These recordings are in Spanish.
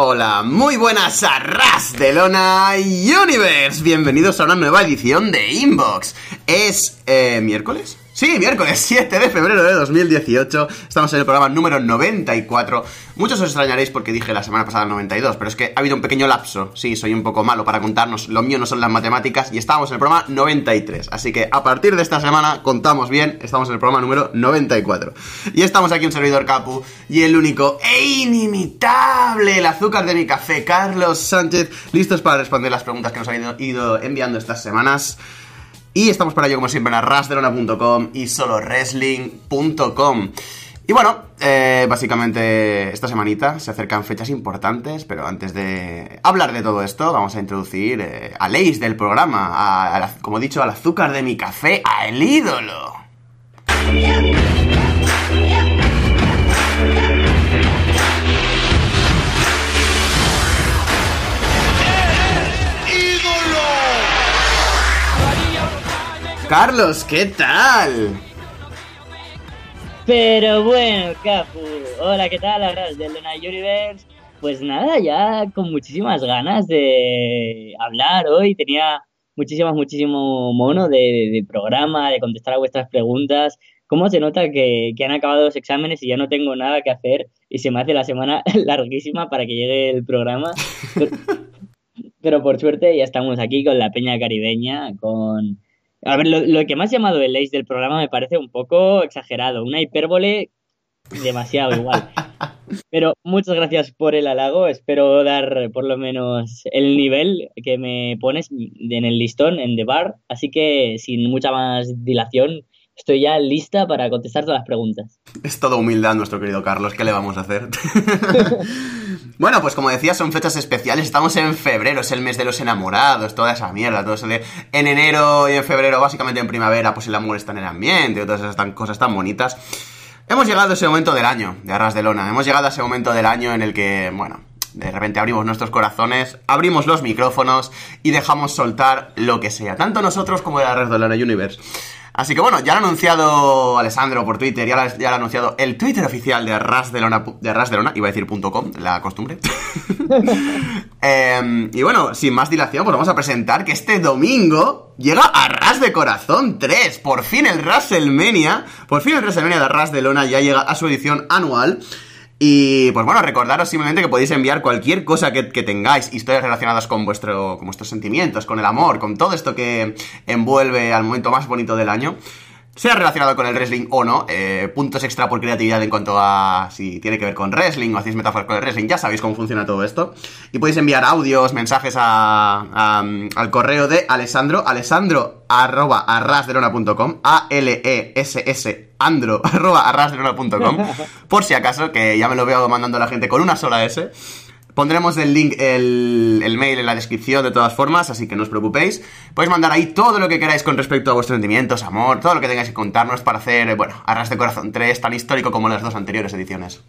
Hola, muy buenas a Ras de Lona Universe. Bienvenidos a una nueva edición de Inbox. Es eh, miércoles. Sí, miércoles 7 de febrero de 2018. Estamos en el programa número 94. Muchos os extrañaréis porque dije la semana pasada el 92, pero es que ha habido un pequeño lapso. Sí, soy un poco malo para contarnos. Lo mío no son las matemáticas y estábamos en el programa 93. Así que a partir de esta semana contamos bien. Estamos en el programa número 94. Y estamos aquí un servidor Capu y el único e inimitable, el azúcar de mi café, Carlos Sánchez, listos para responder las preguntas que nos han ido enviando estas semanas. Y estamos para ello, como siempre, en arrasderona.com y soloresling.com. Y bueno, eh, básicamente esta semanita se acercan fechas importantes, pero antes de hablar de todo esto, vamos a introducir eh, a Leis del programa, a, como he dicho, al azúcar de mi café, a el ídolo. Carlos, ¿qué tal? Pero bueno, Capu. Hola, ¿qué tal? Ahora de Luna Universe. Pues nada, ya con muchísimas ganas de hablar hoy. Tenía muchísimas, muchísimo mono de, programa, de contestar a vuestras preguntas. ¿Cómo se nota que, que, han acabado los exámenes y ya no tengo nada que hacer y se me hace la semana larguísima para que llegue el programa? pero por suerte ya estamos aquí con la Peña Caribeña, con a ver, lo, que más llamado el ace del programa me parece un poco exagerado, una hipérbole demasiado igual. Pero muchas gracias por el halago, espero dar por lo menos el nivel que me pones en el listón, en The Bar, así que sin mucha más dilación, estoy ya lista para contestar todas las preguntas. Es todo humildad nuestro querido Carlos, ¿qué le vamos a hacer? bueno, pues como decía, son fechas especiales, estamos en febrero, es el mes de los enamorados, toda esa mierda, todo eso de en enero y en febrero, básicamente en primavera, pues el amor está en el ambiente, todas esas cosas tan bonitas. Hemos llegado a ese momento del año, de Arras de Lona, hemos llegado a ese momento del año en el que, bueno, de repente abrimos nuestros corazones, abrimos los micrófonos y dejamos soltar lo que sea, tanto nosotros como el Arras de Lona Universe. Así que bueno, ya lo ha anunciado Alessandro por Twitter, ya lo, ya ha anunciado el Twitter oficial de Arras de Lona, de Arras de Lona iba a decir .com, la costumbre. Em, y bueno, sin más dilación, pues vamos a presentar que este domingo llega Arras de Corazón 3. Por fin el WrestleMania, por fin el WrestleMania de Arras de Lona ya llega a su edición anual. Y pues bueno, recordaros simplemente que podéis enviar cualquier cosa que, tengáis, historias relacionadas con, vuestro, con vuestros sentimientos, con el amor, con todo esto que envuelve al momento más bonito del año sea relacionado con el wrestling o no, eh, puntos extra por creatividad en cuanto a si tiene que ver con wrestling o hacéis metáforas con el wrestling, ya sabéis cómo funciona todo esto. Y podéis enviar audios, mensajes al correo de Alessandro, alessandro arroba arrasderona.com, A-L-E-S-S andro arroba arrasderona.com, por si acaso, que ya me lo veo mandando la gente con una sola S. Pondremos el link, el, mail en la descripción de todas formas, así que no os preocupéis. Podéis mandar ahí todo lo que queráis con respecto a vuestros sentimientos, amor, todo lo que tengáis que contarnos para hacer, bueno, Arras de Corazón 3 tan histórico como las dos anteriores ediciones.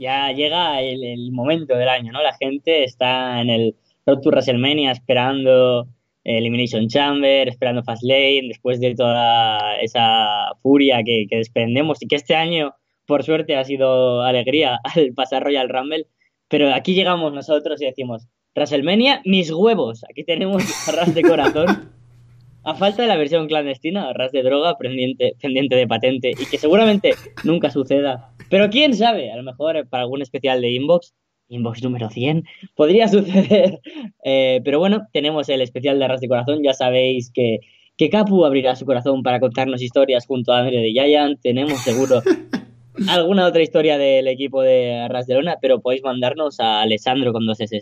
Ya llega el, momento del año, ¿no? La gente está en el Road to WrestleMania esperando Elimination Chamber, esperando Fastlane, después de toda esa furia que, que desprendemos y que este año, por suerte, ha sido alegría al pasar Royal Rumble pero aquí llegamos nosotros y decimos, WrestleMania, mis huevos. Aquí tenemos ras de corazón. A falta de la versión clandestina, ras de droga pendiente, pendiente de patente y que seguramente nunca suceda. Pero quién sabe, a lo mejor para algún especial de Inbox, Inbox número 100, podría suceder. Eh, pero bueno, tenemos el especial de ras de corazón. Ya sabéis que, que Capu abrirá su corazón para contarnos historias junto a Andre de Giant. Tenemos seguro alguna otra historia del equipo de Arras de Lona, pero podéis mandarnos a Alessandro con dos S.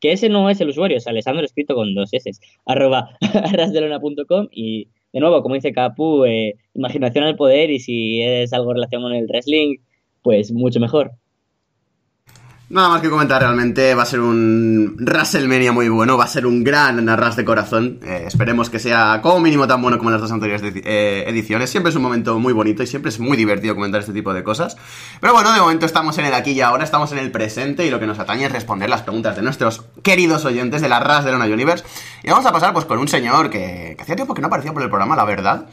Que ese no es el usuario, es Alessandro escrito con dos S. Arroba arrasdelona.com y de nuevo, como dice Capu, eh, imaginación al poder y si es algo relacionado con el wrestling, pues mucho mejor. Nada más que comentar, realmente va a ser un WrestleMania muy bueno, va a ser un gran arras de corazón. Eh, esperemos que sea como mínimo tan bueno como las dos anteriores eh, ediciones. Siempre es un momento muy bonito y siempre es muy divertido comentar este tipo de cosas. Pero bueno, de momento estamos en el aquí y ahora, estamos en el presente y lo que nos atañe es responder las preguntas de nuestros queridos oyentes de la RAS de Lona Universe. Y vamos a pasar pues con un señor que, que hacía tiempo que no aparecía por el programa, la verdad.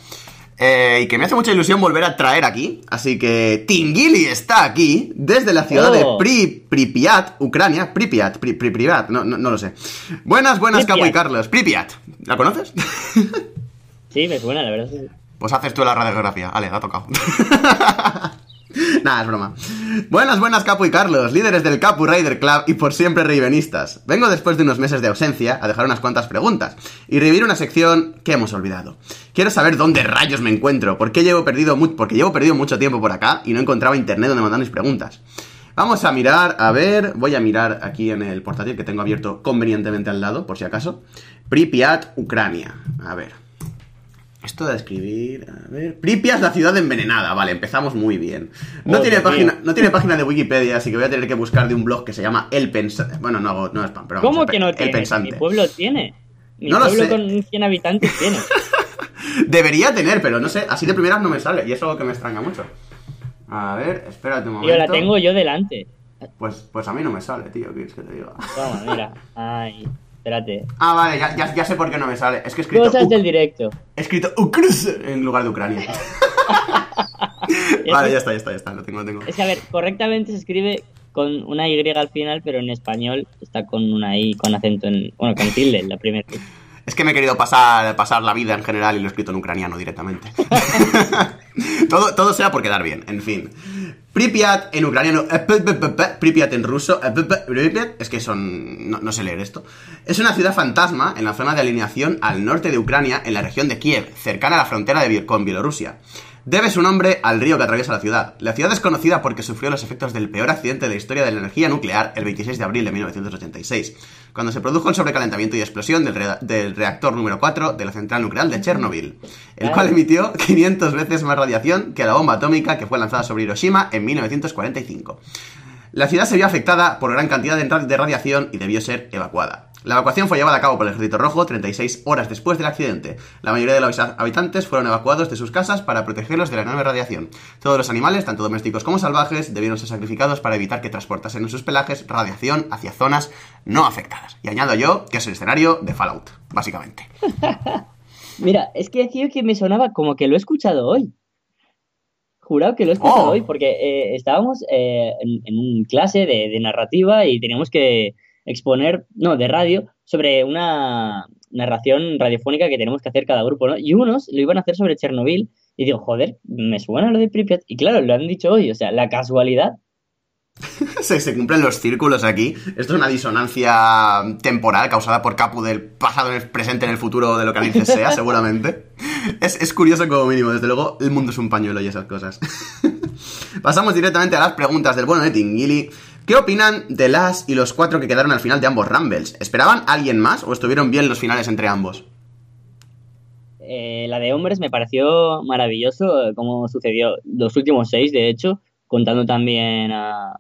Eh, y que me hace mucha ilusión volver a traer aquí. Así que Tingili está aquí, desde la ciudad de Oh. Pri, Pripyat, Ucrania. Pripyat, Pri, Pri- Pripyat, no, no, no lo sé. Buenas, buenas. Capo y Carlos. Pripyat, ¿la conoces? Sí, me suena, la verdad. Pues haces tú la radiografía. Ale, ha tocado. Nada, es broma. Buenas, buenas, Capu y Carlos, líderes del Capu Rider Club y por siempre reivenistas. Vengo después de unos meses de ausencia a dejar unas cuantas preguntas y revivir una sección que hemos olvidado. Quiero saber dónde rayos me encuentro, por qué llevo perdido, porque llevo perdido mucho tiempo por acá y no encontraba internet donde mandar mis preguntas. Vamos a mirar, a ver, voy a mirar aquí en el portátil que tengo abierto convenientemente al lado, por si acaso. Pripyat, Ucrania. A ver. Esto de escribir, a ver. Pripyat, la ciudad envenenada. Vale, empezamos muy bien. No, Oh, tiene, página, no tiene página de Wikipedia, así que voy a tener que buscar de un blog que se llama El Pensante. Bueno, no, hago- no es spam, pero vamos, ¿Cómo que no El tiene? Pensante. Mi pueblo tiene. Mi No lo pueblo sé. con 100 habitantes tiene. Debería tener, pero no sé, así de primeras no me sale y es algo que me extraña mucho. A ver, espérate un momento. Yo la tengo yo delante. Pues, pues a mí no me sale, tío, ¿qué es que te diga? Toma, mira. Ay, espérate. Ah, vale, ya, ya, ya sé por qué no me sale. Es que he escrito, Cosas del directo. he escrito Ukrus en lugar de Ucrania. vale, ya está, ya está, ya está, lo tengo, lo tengo. Es que, a ver, correctamente se escribe con una Y al final, pero en español está con una I con acento en. Bueno, con tilde, la primera. Es que me he querido pasar, pasar la vida en general y lo he escrito en ucraniano directamente. todo, todo sea por quedar bien, en fin. Pripyat en ucraniano, eh, Pripyat en ruso, eh, Pripyat, es que son... No, no sé leer esto. Es una ciudad fantasma en la zona de alineación al norte de Ucrania, en la región de Kiev, cercana a la frontera de con Bielorrusia. Debe su nombre al río que atraviesa la ciudad. La ciudad es conocida porque sufrió los efectos del peor accidente de la historia de la energía nuclear el 26 de abril de 1986, cuando se produjo el sobrecalentamiento y explosión del, rea- del reactor número 4 de la central nuclear de Chernobyl, el cual emitió 500 veces más radiación que la bomba atómica que fue lanzada sobre Hiroshima en 1945. La ciudad se vio afectada por gran cantidad de radiación y debió ser evacuada. La evacuación fue llevada a cabo por el Ejército Rojo 36 horas después del accidente. La mayoría de los habitantes fueron evacuados de sus casas para protegerlos de la enorme radiación. Todos los animales, tanto domésticos como salvajes, debieron ser sacrificados para evitar que transportasen en sus pelajes radiación hacia zonas no afectadas. Y añado yo que es el escenario de Fallout, básicamente. Mira, es que decía que me sonaba como que lo he escuchado hoy. Jurado que lo he escuchado Oh. hoy, porque eh, estábamos eh, en, en un clase de, de narrativa y teníamos que exponer, no, de radio, sobre una narración radiofónica que tenemos que hacer cada grupo, ¿no? Y unos lo iban a hacer sobre Chernobyl y digo, joder, me suena lo de Pripyat. Y claro, lo han dicho hoy, o sea, la casualidad. se, se cumplen los círculos aquí. Esto es una disonancia temporal causada por Capu del pasado en el presente en el futuro de lo que dices sea, seguramente. Es, es curioso como mínimo, desde luego el mundo es un pañuelo y esas cosas. Pasamos directamente a las preguntas del bueno de Tingili. ¿Qué opinan de las y los cuatro que quedaron al final de ambos Rumbles? ¿Esperaban a alguien más o estuvieron bien los finales entre ambos? Eh, la de hombres me pareció maravilloso, eh, como sucedió los últimos seis, de hecho, contando también a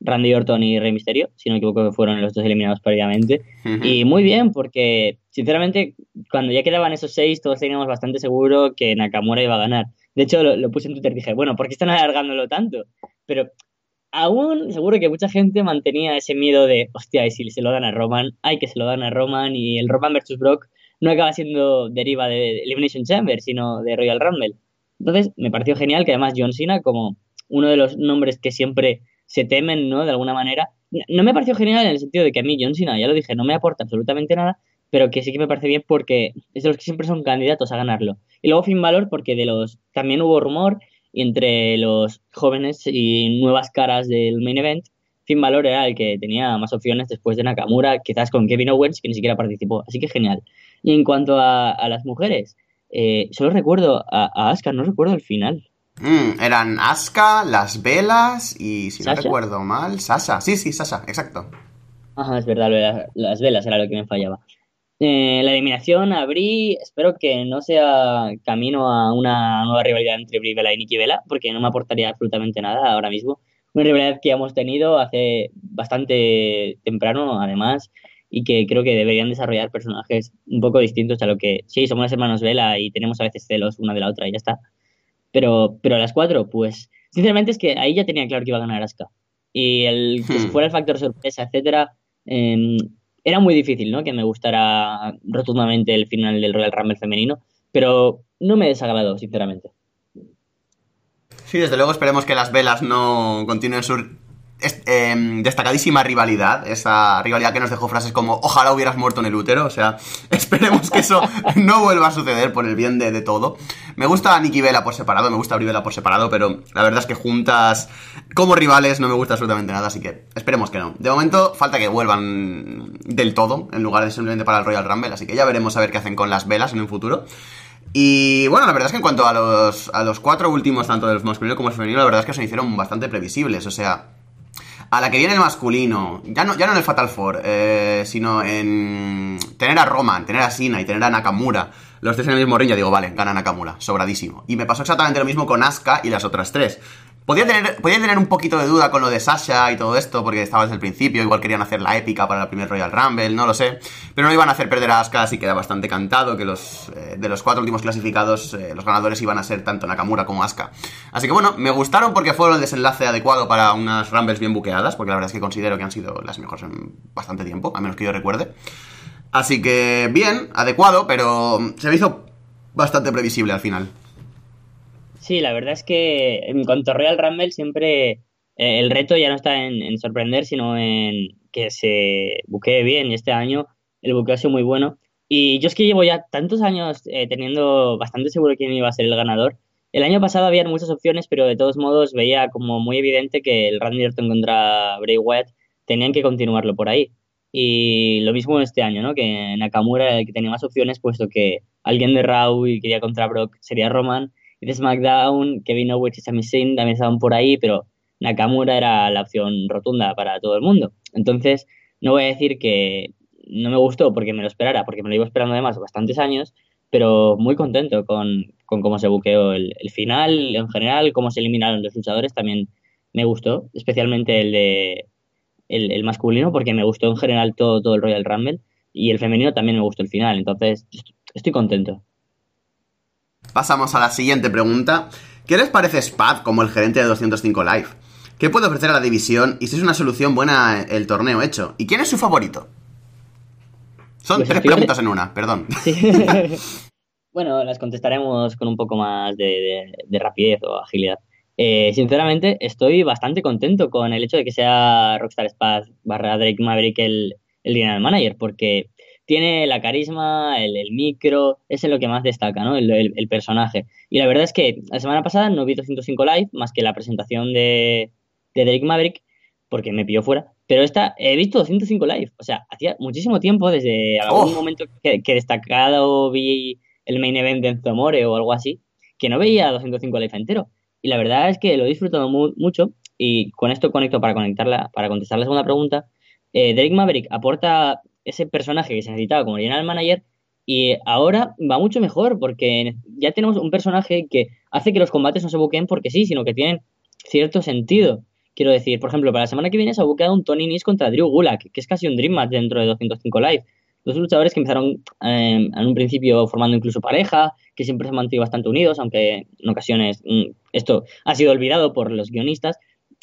Randy Orton y Rey Misterio, si no me equivoco que fueron los dos eliminados previamente. Y muy bien, porque sinceramente, cuando ya quedaban esos seis, todos teníamos bastante seguro que Nakamura iba a ganar. De hecho, lo, lo puse en Twitter y dije, bueno, ¿por qué están alargándolo tanto? Pero aún seguro que mucha gente mantenía ese miedo de, hostia, y si se lo dan a Roman, hay que se lo dan a Roman y el Roman versus Brock no acaba siendo deriva de Elimination Chamber, sino de Royal Rumble. Entonces, me pareció genial que además John Cena, como uno de los nombres que siempre se temen, ¿no? De alguna manera. No me pareció genial en el sentido de que a mí John Cena, ya lo dije, no me aporta absolutamente nada, pero que sí que me parece bien porque es de los que siempre son candidatos a ganarlo. Y luego Finn Balor porque de los también hubo rumor entre los jóvenes y nuevas caras del main event, Finn Balor era el que tenía más opciones después de Nakamura, quizás con Kevin Owens, que ni siquiera participó. Así que genial. Y en cuanto a, a las mujeres, eh, solo recuerdo a, a Asuka, no recuerdo el final. Mm, eran Asuka, Las Velas y, si no recuerdo mal, Sasha. Sí, sí, Sasha, exacto. Ajá, es verdad, las velas era lo que me fallaba. Eh, la eliminación a Brie, espero que no sea camino a una nueva rivalidad entre Brie Bella y Nikki Bella, porque no me aportaría absolutamente nada ahora mismo. Una rivalidad que hemos tenido hace bastante temprano, además, y que creo que deberían desarrollar personajes un poco distintos a lo que, sí, somos las hermanos Vela y tenemos a veces celos una de la otra y ya está. Pero, pero a las cuatro, pues, sinceramente es que ahí ya tenía claro que iba a ganar Asuka. Y el que Hmm. fuera el factor sorpresa, etcétera, eh, era muy difícil, ¿no? Que me gustara rotundamente el final del Royal Rumble femenino, pero no me desagradó, sinceramente. Sí, desde luego esperemos que las velas no continúen su eh, destacadísima rivalidad, esa rivalidad que nos dejó frases como ojalá hubieras muerto en el útero, o sea, esperemos que eso no vuelva a suceder por el bien de, todo. Me gusta Nikki Vela por separado, me gusta Brie Vela por separado, pero la verdad es que juntas como rivales no me gusta absolutamente nada, así que esperemos que no. De momento falta que vuelvan del todo, en lugar de simplemente para el Royal Rumble, así que ya veremos a ver qué hacen con las velas en un futuro. Y bueno, la verdad es que en cuanto a los, a los cuatro últimos, tanto del masculino como del femenino, la verdad es que se hicieron bastante previsibles. O sea, a la que viene el masculino, ya no, ya no en el Fatal Four, eh, sino en tener a Roman, tener a Sina y tener a Nakamura, los tres en el mismo ring, ya digo, vale, gana Nakamura, sobradísimo. Y me pasó exactamente lo mismo con Asuka y las otras tres. Podía tener, podía tener un poquito de duda con lo de Sasha y todo esto, porque estaba desde el principio, igual querían hacer la épica para el primer Royal Rumble, no lo sé. Pero no iban a hacer perder a Asuka, así queda bastante cantado que los eh, de los cuatro últimos clasificados, eh, los ganadores iban a ser tanto Nakamura como Asuka. Así que bueno, me gustaron porque fueron el desenlace adecuado para unas Rumbles bien buqueadas, porque la verdad es que considero que han sido las mejores en bastante tiempo, a menos que yo recuerde. Así que bien, adecuado, pero se me hizo bastante previsible al final. Sí, la verdad es que en cuanto a Royal Rumble siempre eh, el reto ya no está en, sorprender, sino en que se buquee bien y este año el buqueo ha sido muy bueno. Y yo es que llevo ya tantos años eh, teniendo bastante seguro quién iba a ser el ganador. El año pasado había muchas opciones, pero de todos modos veía como muy evidente que el Randy Orton contra Bray Wyatt tenían que continuarlo por ahí. Y lo mismo este año, ¿no? Que Nakamura era el que tenía más opciones, puesto que alguien de Raw y quería contra Brock sería Roman de SmackDown, Kevin Owens y Sami Zayn también estaban por ahí, pero Nakamura era la opción rotunda para todo el mundo. Entonces, no voy a decir que no me gustó porque me lo esperara, porque me lo iba esperando además bastantes años, pero muy contento con, cómo se buqueó el, final, en general, cómo se eliminaron los luchadores, también me gustó, especialmente el de el, masculino, porque me gustó en general todo, todo el Royal Rumble, y el femenino también me gustó el final, entonces estoy contento. Pasamos a la siguiente pregunta. ¿Qué les parece Spad como el gerente de 205 Live? ¿Qué puede ofrecer a la división y si es una solución buena el torneo hecho? ¿Y quién es su favorito? Son pues tres preguntas en una, perdón. bueno, las contestaremos con un poco más de, rapidez o agilidad. Eh, sinceramente, estoy bastante contento con el hecho de que sea Rockstar Spad barra Drake Maverick el, el general manager, porque tiene la carisma, el, micro, es en lo que más destaca, ¿no? El, personaje. Y la verdad es que la semana pasada no vi 205 Live, más que la presentación de, de Drake Maverick, porque me pilló fuera. Pero esta, he visto 205 Live. O sea, hacía muchísimo tiempo, desde algún momento que, destacado vi el main event de Enzo More o algo así, que no veía 205 Live entero. Y la verdad es que lo he disfrutado mucho y con esto conecto para conectarla, para contestar la segunda pregunta. Eh, Drake Maverick aporta ese personaje que se necesitaba como general manager y ahora va mucho mejor porque ya tenemos un personaje que hace que los combates no se buqueen porque sí, sino que tienen cierto sentido. Quiero decir, por ejemplo, para la semana que viene se ha buqueado un Tony Nis contra Drew Gulak, que es casi un Dream Match dentro de 205 Live. Dos luchadores que empezaron em, en un principio formando incluso pareja, que siempre se han mantenido bastante unidos, aunque en ocasiones mm, esto ha sido olvidado por los guionistas.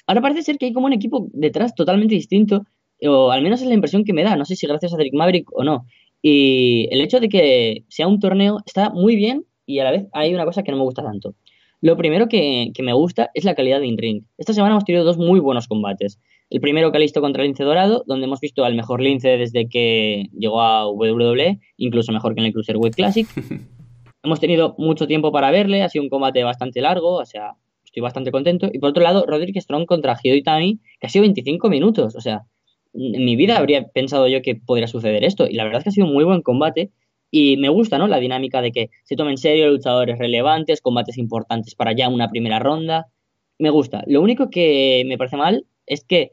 Ahora parece ser que hay como un equipo detrás totalmente distinto o al menos es la impresión que me da, no sé si gracias a Drake Maverick o no. Y el hecho de que sea un torneo está muy bien y a la vez hay una cosa que no me gusta tanto. Lo primero que, me gusta es la calidad de in-ring. Esta semana hemos tenido dos muy buenos combates. El primero Calisto contra Lince Dorado, donde hemos visto al mejor Lince desde que llegó a WWE, incluso mejor que en el Cruiserweight Classic. hemos tenido mucho tiempo para verle, ha sido un combate bastante largo, o sea, estoy bastante contento. Y por otro lado, Roderick Strong contra Hideo Itami, que ha sido 25 minutos, o sea, en mi vida habría pensado yo que podría suceder esto. Y la verdad es que ha sido un muy buen combate. Y me gusta, ¿no? La dinámica de que se tomen en serio luchadores relevantes, combates importantes para ya una primera ronda. Me gusta. Lo único que me parece mal es que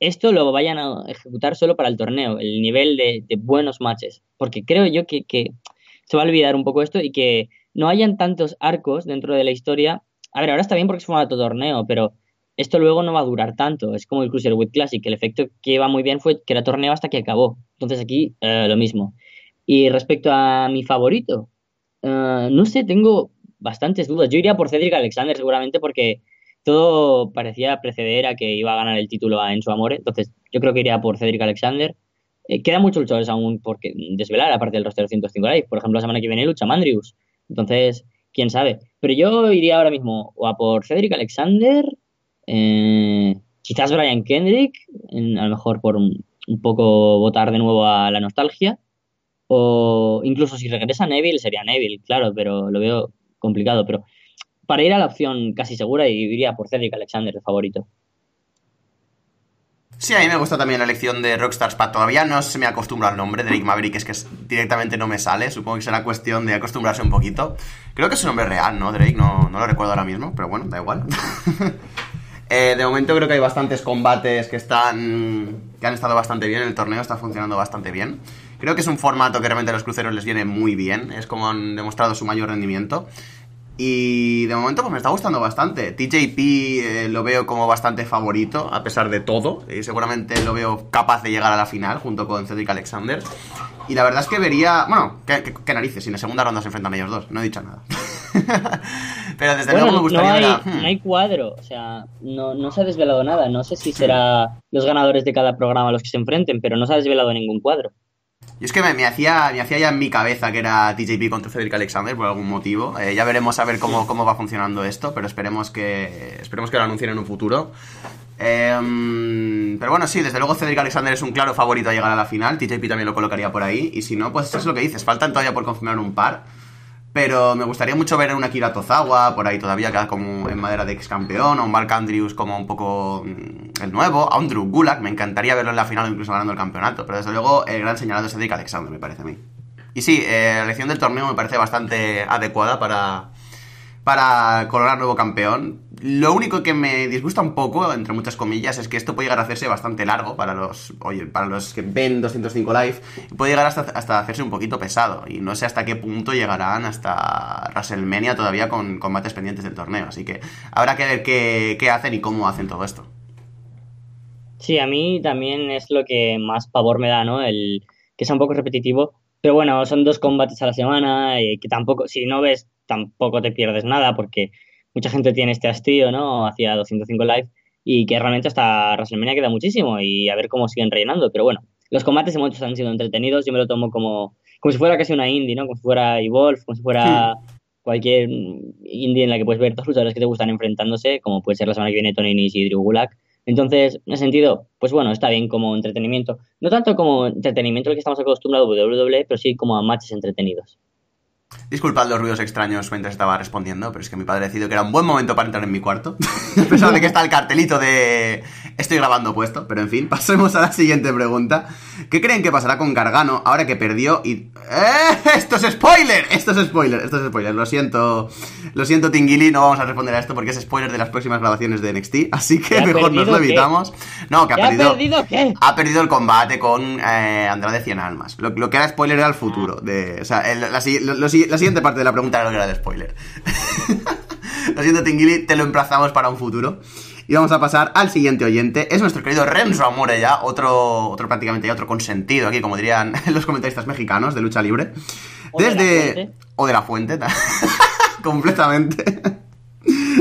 esto lo vayan a ejecutar solo para el torneo, el nivel de, buenos matches. Porque creo yo que, se va a olvidar un poco esto y que no hayan tantos arcos dentro de la historia. A ver, ahora está bien porque es formato torneo, pero esto luego no va a durar tanto. Es como el Cruiserweight Classic, el efecto que iba muy bien fue que era torneo hasta que acabó. Entonces aquí eh, lo mismo. Y respecto a mi favorito, eh, no sé, tengo bastantes dudas. Yo iría por Cedric Alexander seguramente porque todo parecía preceder a que iba a ganar el título a Enzo Amore. Entonces yo creo que iría por Cedric Alexander. Eh, quedan muchos luchadores aún por desvelar, aparte del roster 105 Live. Por ejemplo, la semana que viene lucha Mandrius. Entonces quién sabe. Pero yo iría ahora mismo o a por Cedric Alexander, eh, quizás Brian Kendrick, a lo mejor por un, poco votar de nuevo a la nostalgia, o incluso si regresa Neville sería Neville, claro, pero lo veo complicado. Pero para ir a la opción casi segura, iría por Cedric Alexander, el favorito. Sí, a mí me gusta también la elección de Rockstar Spat. Todavía no se me acostumbra al nombre, Drake Maverick, es que directamente no me sale. Supongo que será cuestión de acostumbrarse un poquito. Creo que es un nombre real, ¿no, Drake? No lo recuerdo ahora mismo, pero bueno, da igual. Eh, de momento creo que hay bastantes combates que están. que han estado bastante bien. El torneo está funcionando bastante bien. Creo que es un formato que realmente a los cruceros les viene muy bien. Es como han demostrado su mayor rendimiento. Y de momento pues me está gustando bastante. TJP eh, lo veo como bastante favorito, a pesar de todo. Y seguramente lo veo capaz de llegar a la final junto con Cedric Alexander. Y la verdad es que vería... Bueno, qué, narices, si en la segunda ronda se enfrentan ellos dos. No he dicho nada. Pero desde luego me gustaría... No hay, hmm. no hay cuadro, o sea, no, no se ha desvelado nada. No sé si será los ganadores de cada programa los que se enfrenten, pero no se ha desvelado ningún cuadro. Y es que me, hacía, me hacía ya en mi cabeza que era TJP contra Cedric Alexander por algún motivo. Eh, ya veremos a ver cómo, cómo va funcionando esto, pero esperemos que, esperemos que lo anuncien en un futuro. Em, pero bueno, sí, desde luego Cedric Alexander es un claro favorito a llegar a la final. TJP también lo colocaría por ahí. Y si no, pues eso es lo que dices. Faltan todavía por confirmar un par. Pero me gustaría mucho ver a una Kira Tozawa por ahí todavía queda como en madera de ex campeón, o un Mark Andrews como un poco mm, el nuevo, a un Drew me encantaría verlo en la final o incluso ganando el campeonato, pero desde luego el gran señalado es Cedric Alexander, me parece a mí. Y sí, eh, la elección del torneo me parece bastante adecuada para, para coronar nuevo campeón. Lo único que me disgusta un poco, entre muchas comillas, es que esto puede llegar a hacerse bastante largo para los, oye, para los que ven 205 Live. Puede llegar hasta, hasta hacerse un poquito pesado. Y no sé hasta qué punto llegarán hasta WrestleMania todavía con combates pendientes del torneo. Así que habrá que ver qué, qué hacen y cómo hacen todo esto. Sí, a mí también es lo que más pavor me da, ¿no? El que sea un poco repetitivo. Pero bueno, son dos combates a la semana y que tampoco, si no ves, tampoco te pierdes nada porque mucha gente tiene este hastío, ¿no? Hacia 205 Live y que realmente hasta WrestleMania queda muchísimo y a ver cómo siguen rellenando. Pero bueno, los combates en muchos han sido entretenidos. Yo me lo tomo como, como si fuera casi una indie, ¿no? Como si fuera Evolve, como si fuera cualquier indie en la que puedes ver dos luchadores que te gustan enfrentándose, como puede ser la semana que viene Tony Nese y Drew Gulak. Entonces, en ese sentido, pues bueno, está bien como entretenimiento. No tanto como entretenimiento al que estamos acostumbrados a WWE, pero sí como a matches entretenidos. Disculpad los ruidos extraños mientras estaba respondiendo, pero es que mi padre ha decidido que era un buen momento para entrar en mi cuarto. a pesar de que está el cartelito de estoy grabando puesto, pero en fin, pasemos a la siguiente pregunta. ¿Qué creen que pasará con Gargano ahora que perdió y... ¡Eh! ¡Esto es spoiler! Esto es spoiler, esto es spoiler. Lo siento, lo siento Tingili, no vamos a responder a esto porque es spoiler de las próximas grabaciones de NXT, así que mejor nos lo evitamos. No, que ha perdido... ¿Ha perdido qué? Ha perdido el combate con eh, Andrade Cien Almas. Lo, que era spoiler era el futuro. De, o sea, la, siguiente parte de la pregunta era lo que era de spoiler. lo siento Tingili, te lo emplazamos para un futuro. Y vamos a pasar al siguiente oyente. Es nuestro querido Renzo Amore ya, otro, otro prácticamente ya otro consentido aquí, como dirían los comentaristas mexicanos de lucha libre. Desde... O de la fuente. completamente.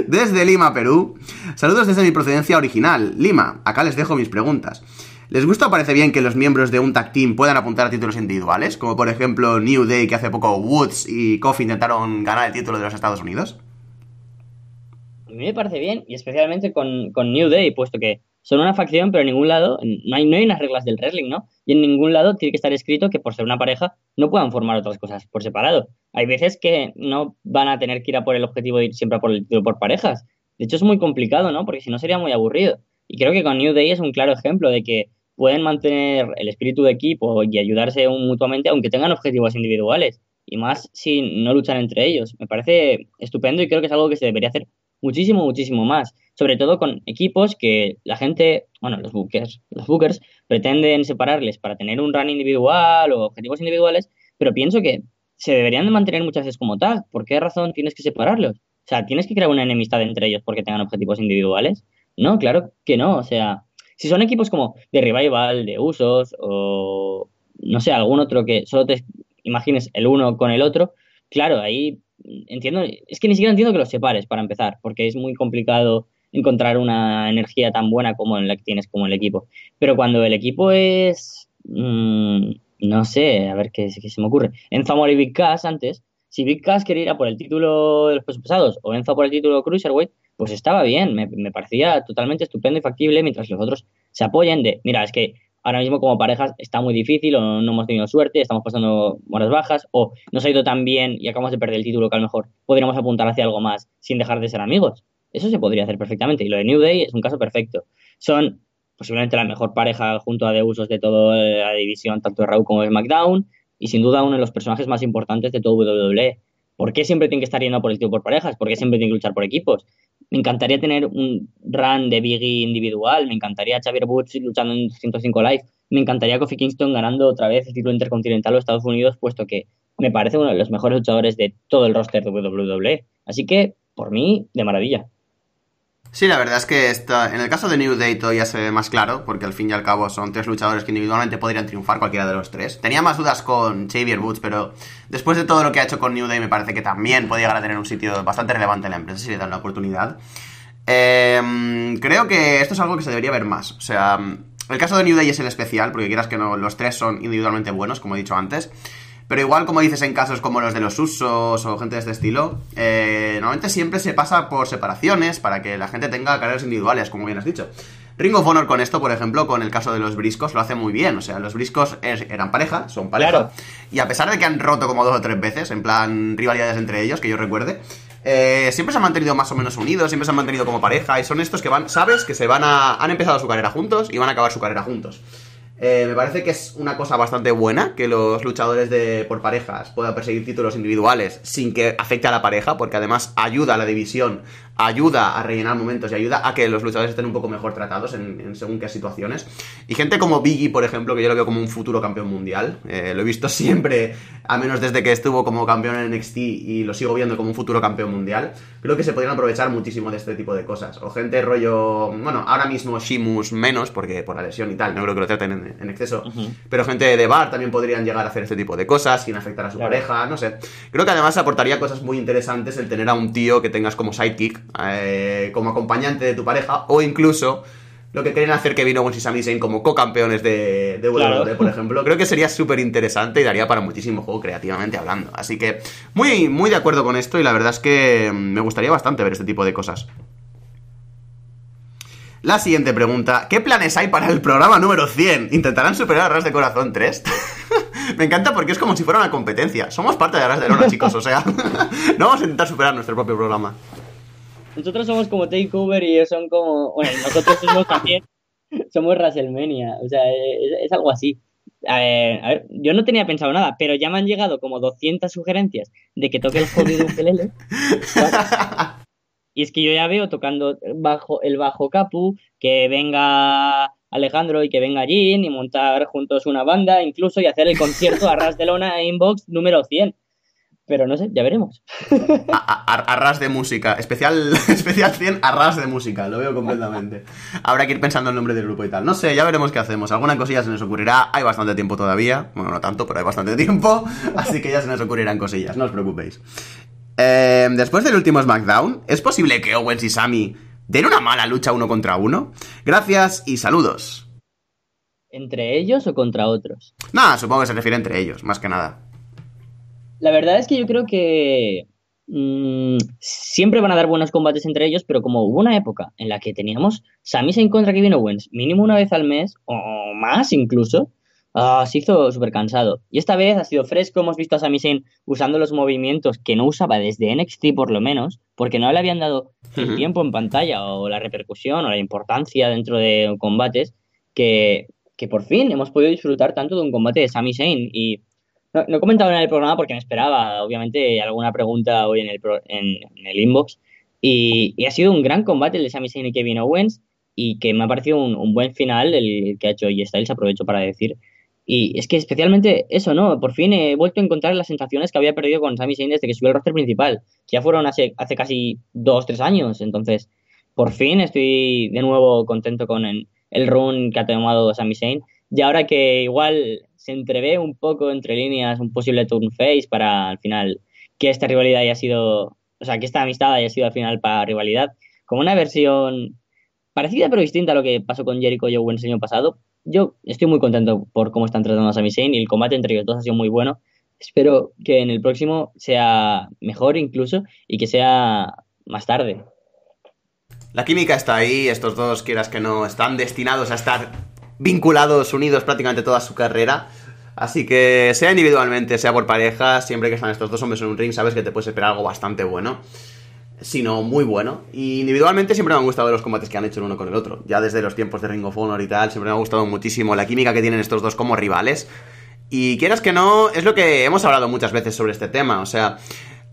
Desde Lima, Perú. Saludos desde mi procedencia original, Lima. Acá les dejo mis preguntas. ¿Les gusta o parece bien que los miembros de un tag team puedan apuntar a títulos individuales? Como por ejemplo New Day, que hace poco Woods y Kofi intentaron ganar el título de los Estados Unidos a mí me parece bien, y especialmente con, New Day, puesto que son una facción, pero en ningún lado, no hay, no hay unas reglas del wrestling, ¿no? Y en ningún lado tiene que estar escrito que por ser una pareja no puedan formar otras cosas por separado. Hay veces que no van a tener que ir a por el objetivo de ir siempre por, el, por parejas. De hecho, es muy complicado, ¿no? Porque si no sería muy aburrido. Y creo que con New Day es un claro ejemplo de que pueden mantener el espíritu de equipo y ayudarse mutuamente, aunque tengan objetivos individuales. Y más si no luchan entre ellos. Me parece estupendo y creo que es algo que se debería hacer muchísimo, muchísimo más. Sobre todo con equipos que la gente, bueno, los bookers, los bookers pretenden separarles para tener un run individual o objetivos individuales, pero pienso que se deberían de mantener muchas veces como tal. ¿Por qué razón tienes que separarlos? O sea, ¿tienes que crear una enemistad entre ellos porque tengan objetivos individuales? No, claro que no. O sea, si son equipos como de Revival, de Usos o no sé, algún otro que solo te imagines el uno con el otro, claro, ahí entiendo, es que ni siquiera entiendo que los separes para empezar, porque es muy complicado encontrar una energía tan buena como en la que tienes como el equipo. Pero cuando el equipo es, mm, no sé, a ver qué, se me ocurre. En Zamora y Big Cass antes, si Big Cass quería ir a por el título de los pesos pesados o Enzo por el título Cruiserweight, pues estaba bien, me, parecía totalmente estupendo y factible mientras los otros se apoyen de, mira, es que ahora mismo como parejas está muy difícil o no hemos tenido suerte, estamos pasando horas bajas o nos ha ido tan bien y acabamos de perder el título que a lo mejor podríamos apuntar hacia algo más sin dejar de ser amigos. Eso se podría hacer perfectamente y lo de New Day es un caso perfecto. Son posiblemente la mejor pareja junto a de usos de toda la división, tanto de Raw como de SmackDown y sin duda uno de los personajes más importantes de todo WWE. ¿Por qué siempre tiene que estar yendo por el título por parejas? ¿Por qué siempre tiene que luchar por equipos? Me encantaría tener un run de Biggie individual, me encantaría Xavier Woods luchando en 105 Live, me encantaría Kofi Kingston ganando otra vez el título intercontinental de Estados Unidos, puesto que me parece uno de los mejores luchadores de todo el roster de WWE. Así que, por mí, de maravilla. Sí, la verdad es que está, en el caso de New Day todavía se ve más claro, porque al fin y al cabo son tres luchadores que individualmente podrían triunfar cualquiera de los tres. Tenía más dudas con Xavier Woods, pero después de todo lo que ha hecho con New Day me parece que también puede llegar a tener un sitio bastante relevante en la empresa si le dan la oportunidad. Eh, creo que esto es algo que se debería ver más. O sea, el caso de New Day es el especial, porque quieras que no, los tres son individualmente buenos, como he dicho antes. Pero igual, como dices en casos como los de los usos o gente de este estilo, eh, normalmente siempre se pasa por separaciones para que la gente tenga carreras individuales, como bien has dicho. Ring of Honor con esto, por ejemplo, con el caso de los briscos, lo hace muy bien. O sea, los briscos eran pareja, son pareja. Y a pesar de que han roto como dos o tres veces, en plan rivalidades entre ellos, que yo recuerde, eh, siempre se han mantenido más o menos unidos, siempre se han mantenido como pareja. Y son estos que van, sabes, que se van a. han empezado su carrera juntos y van a acabar su carrera juntos. Eh, me parece que es una cosa bastante buena que los luchadores de por parejas puedan perseguir títulos individuales sin que afecte a la pareja, porque además ayuda a la división ayuda a rellenar momentos y ayuda a que los luchadores estén un poco mejor tratados en, según qué situaciones. Y gente como Biggie, por ejemplo, que yo lo veo como un futuro campeón mundial, eh, lo he visto siempre, a menos desde que estuvo como campeón en NXT y lo sigo viendo como un futuro campeón mundial, creo que se podrían aprovechar muchísimo de este tipo de cosas. O gente rollo, bueno, ahora mismo Shimus menos, porque por la lesión y tal, no creo que lo traten en, exceso, pero gente de bar también podrían llegar a hacer este tipo de cosas sin afectar a su pareja, no sé. Creo que además aportaría cosas muy interesantes el tener a un tío que tengas como sidekick eh, como acompañante de tu pareja, o incluso lo que quieren hacer Kevin Owens y Sami Zayn como co-campeones de, de WWE, por ejemplo. Creo que sería súper interesante y daría para muchísimo juego creativamente hablando. Así que muy, muy de acuerdo con esto y la verdad es que me gustaría bastante ver este tipo de cosas. La siguiente pregunta, ¿qué planes hay para el programa número 100? ¿Intentarán superar a Ras de Corazón 3? Me encanta porque es como si fuera una competencia. Somos parte de Ras de Lona, chicos, o sea, no vamos a intentar superar nuestro propio programa. Nosotros somos como Takeover y ellos son como. Bueno, nosotros somos también. Somos WrestleMania. O sea, es, algo así. A ver, yo no tenía pensado nada, pero ya me han llegado como 200 sugerencias de que toque el jodido ukelele. y es que yo ya veo tocando bajo el bajo Capu, que venga Alejandro y que venga Jean y montar juntos una banda, incluso y hacer el concierto a Ras de Lona Inbox número 100. Pero no sé, ya veremos. Arras de música. Especial, especial 100, arras de música. Lo veo completamente. Habrá que ir pensando el nombre del grupo y tal. No sé, ya veremos qué hacemos. Alguna cosilla se nos ocurrirá. Hay bastante tiempo todavía. Bueno, no tanto, pero hay bastante tiempo. Así que ya se nos ocurrirán cosillas. No os preocupéis. Em, después del último SmackDown, ¿es posible que Owens y Sammy den una mala lucha uno contra uno? Gracias y saludos. ¿Entre ellos o contra otros? Nada, supongo que se refiere entre ellos, más que nada. La verdad es que yo creo que mm, siempre van a dar buenos combates entre ellos, pero como hubo una época en la que teníamos Sami Zayn contra Kevin Owens mínimo una vez al mes, o más incluso, ah, se hizo súper cansado. Y esta vez ha sido fresco, hemos visto a Sami Zayn usando los movimientos que no usaba desde NXT por lo menos, porque no le habían dado el tiempo en pantalla o la repercusión o la importancia dentro de combates que, que por fin hemos podido disfrutar tanto de un combate de Sami Zayn y no, he comentado en el programa porque me esperaba, obviamente, alguna pregunta hoy en el, en, el inbox. Y, ha sido un gran combate el de Sami Zayn y Kevin Owens. Y que me ha parecido un, buen final el que ha hecho y Styles, aprovecho para decir. Y es que especialmente eso, ¿no? Por fin he vuelto a encontrar las sensaciones que había perdido con Sami Zayn desde que subió el roster principal. Que ya fueron hace, hace casi dos, tres años. Entonces, por fin estoy de nuevo contento con el, el run que ha tomado Sami Zayn. Y ahora que igual se entrevé un poco entre líneas un posible turn face para al final que esta rivalidad haya sido, o sea, que esta amistad haya sido al final para rivalidad, como una versión parecida pero distinta a lo que pasó con Jericho y Owens el año pasado. Yo estoy muy contento por cómo están tratando a Sami Zayn y el combate entre ellos dos ha sido muy bueno. espero que en el próximo sea mejor incluso y que sea más tarde. La química está ahí, estos dos, quieras que no, están destinados a estar vinculados, unidos prácticamente toda su carrera. Así que sea individualmente, sea por pareja, siempre que están estos dos hombres en un ring, sabes que te puedes esperar algo bastante bueno. Sino muy bueno. Y individualmente siempre me han gustado los combates que han hecho el uno con el otro. Ya desde los tiempos de Ring of Honor y tal, siempre me ha gustado muchísimo la química que tienen estos dos como rivales. Y quieras que no, es lo que hemos hablado muchas veces sobre este tema. O sea,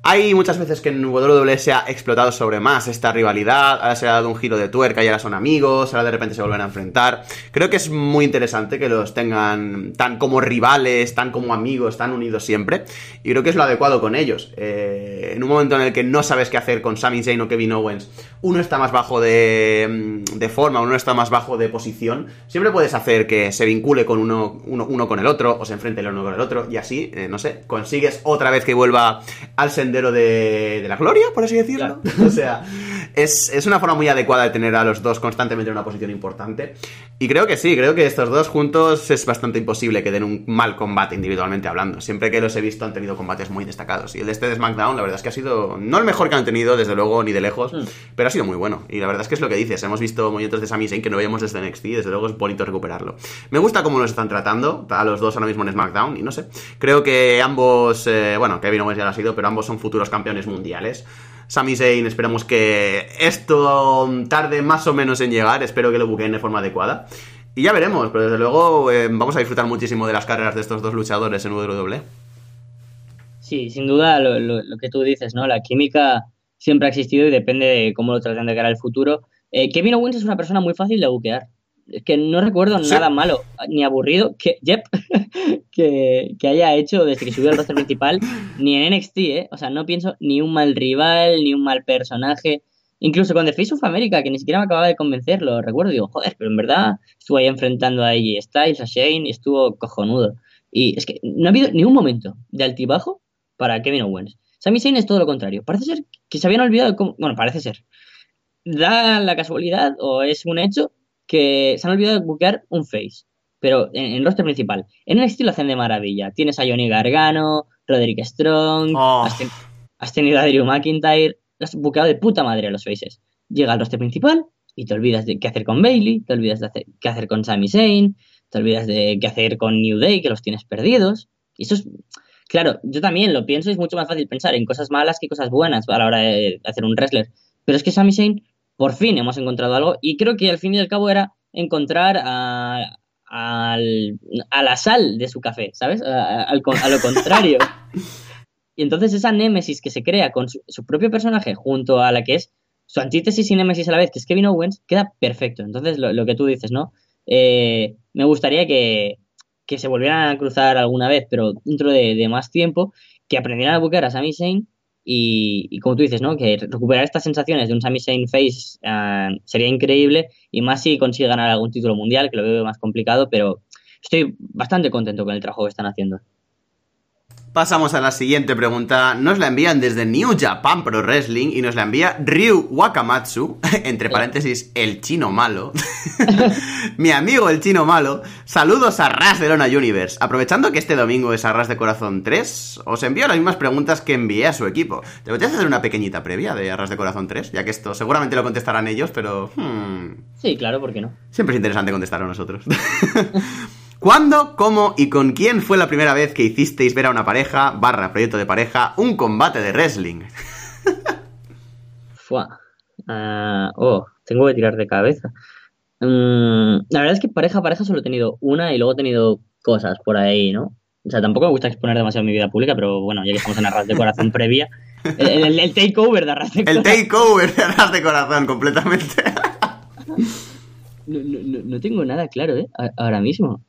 hay muchas veces que en WWE se ha explotado sobre más esta rivalidad, ahora se ha dado un giro de tuerca y ahora son amigos, ahora de repente se vuelven a enfrentar. Creo que es muy interesante que los tengan tan como rivales, tan como amigos, tan unidos siempre. Y creo que es lo adecuado con ellos. Eh, en un momento en el que no sabes qué hacer con Sami Zayn o Kevin Owens, uno está más bajo de, mm, de forma, uno está más bajo de posición, siempre puedes hacer que se vincule con uno, uno, con el otro, o se enfrente el uno con el otro, y así, eh, no sé, consigues otra vez que vuelva al sendero de, la gloria, por así decirlo. o sea, es, una forma muy adecuada de tener a los dos constantemente en una posición importante. Y creo que sí, creo que estos dos juntos es bastante imposible que den un mal combate individualmente hablando. Siempre que los he visto han tenido combates muy destacados. Y el de este de SmackDown, la verdad es que ha sido, no el mejor que han tenido, desde luego, ni de lejos, hmm. pero ha sido muy bueno. Y la verdad es que es lo que dices, hemos visto movimientos de Sami Zayn que no veíamos desde NXT, y desde luego es bonito recuperarlo. Me gusta cómo los están tratando, a los dos ahora mismo en SmackDown, y no sé, creo que ambos, eh, bueno, Kevin Owens ya lo ha sido, pero ambos son futuros campeones mundiales. Sami Zayn, esperemos que esto tarde más o menos en llegar, espero que lo buqueen de forma adecuada. Y ya veremos, pero desde luego eh, vamos a disfrutar muchísimo de las carreras de estos dos luchadores en WWE. Sí, sin duda lo, que tú dices, ¿no? La química siempre ha existido y depende de cómo lo traten de cara al futuro. Eh, Kevin Owens es una persona muy fácil de buquear es que no recuerdo nada malo ni aburrido que, yep, que, haya hecho desde que subió al roster principal, ni en NXT, ¿eh? O sea, no pienso ni un mal rival, ni un mal personaje. Incluso con The Face of America, que ni siquiera me acababa de convencerlo, recuerdo, digo, joder, pero en verdad estuvo ahí enfrentando a AJ Styles, a Shane, y estuvo cojonudo. Y es que no ha habido ni un momento de altibajo para Kevin Owens. Sami Zayn es todo lo contrario. Parece ser que se habían olvidado cómo... Bueno, parece ser. Da la casualidad, o es un hecho, que se han olvidado de buquear un face, pero en, el roster principal. En el estilo hacen de maravilla. Tienes a Johnny Gargano, Roderick Strong, oh. has, tenido a Drew McIntyre, has buqueado de puta madre a los faces. Llega al roster principal y te olvidas de qué hacer con Bailey, te olvidas de qué hacer con Sami Zayn, te olvidas de qué hacer con New Day, que los tienes perdidos. Y eso es, claro, yo también lo pienso, es mucho más fácil pensar en cosas malas que cosas buenas a la hora de hacer un wrestler. Pero es que Sami Zayn por fin hemos encontrado algo y creo que al fin y al cabo era encontrar a, la sal de su café, ¿sabes? A, lo contrario. y entonces esa némesis que se crea con su, propio personaje junto a la que es su antítesis y némesis a la vez, que es Kevin Owens, queda perfecto. Entonces lo, que tú dices, ¿no? Eh, me gustaría que, se volvieran a cruzar alguna vez, pero dentro de, más tiempo, que aprendieran a buscar a Sami Zayn y, como tú dices, ¿no? Que recuperar estas sensaciones de un Sami Zayn face eh, sería increíble y más si consigue ganar algún título mundial, que lo veo más complicado, pero estoy bastante contento con el trabajo que están haciendo. Pasamos a la siguiente pregunta. Nos la envían desde New Japan Pro Wrestling y nos la envía Ryu Wakamatsu, entre paréntesis, el chino malo. Mi amigo el chino malo. Saludos a Ras de Lona Universe. Aprovechando que este domingo es Arras de Corazón 3, os envío las mismas preguntas que envié a su equipo. ¿Te a hacer una pequeñita previa de Arras de Corazón 3? Ya que esto seguramente lo contestarán ellos, pero... Hmm. Sí, claro, ¿por qué no? Siempre es interesante contestar a nosotros. ¿Cuándo, cómo y con quién fue la primera vez que hicisteis ver a una pareja, barra proyecto de pareja, un combate de wrestling? Fua. Ah, oh, tengo que tirar de cabeza. Mm, la verdad es que pareja a pareja solo he tenido una y luego he tenido cosas por ahí, ¿no? O sea, tampoco me gusta exponer demasiado mi vida pública, pero bueno, ya que estamos en Arras de Corazón previa. El, takeover de Arras de Corazón. El takeover de Arras de Corazón, completamente. No, no, no tengo nada claro, ¿eh? Ahora mismo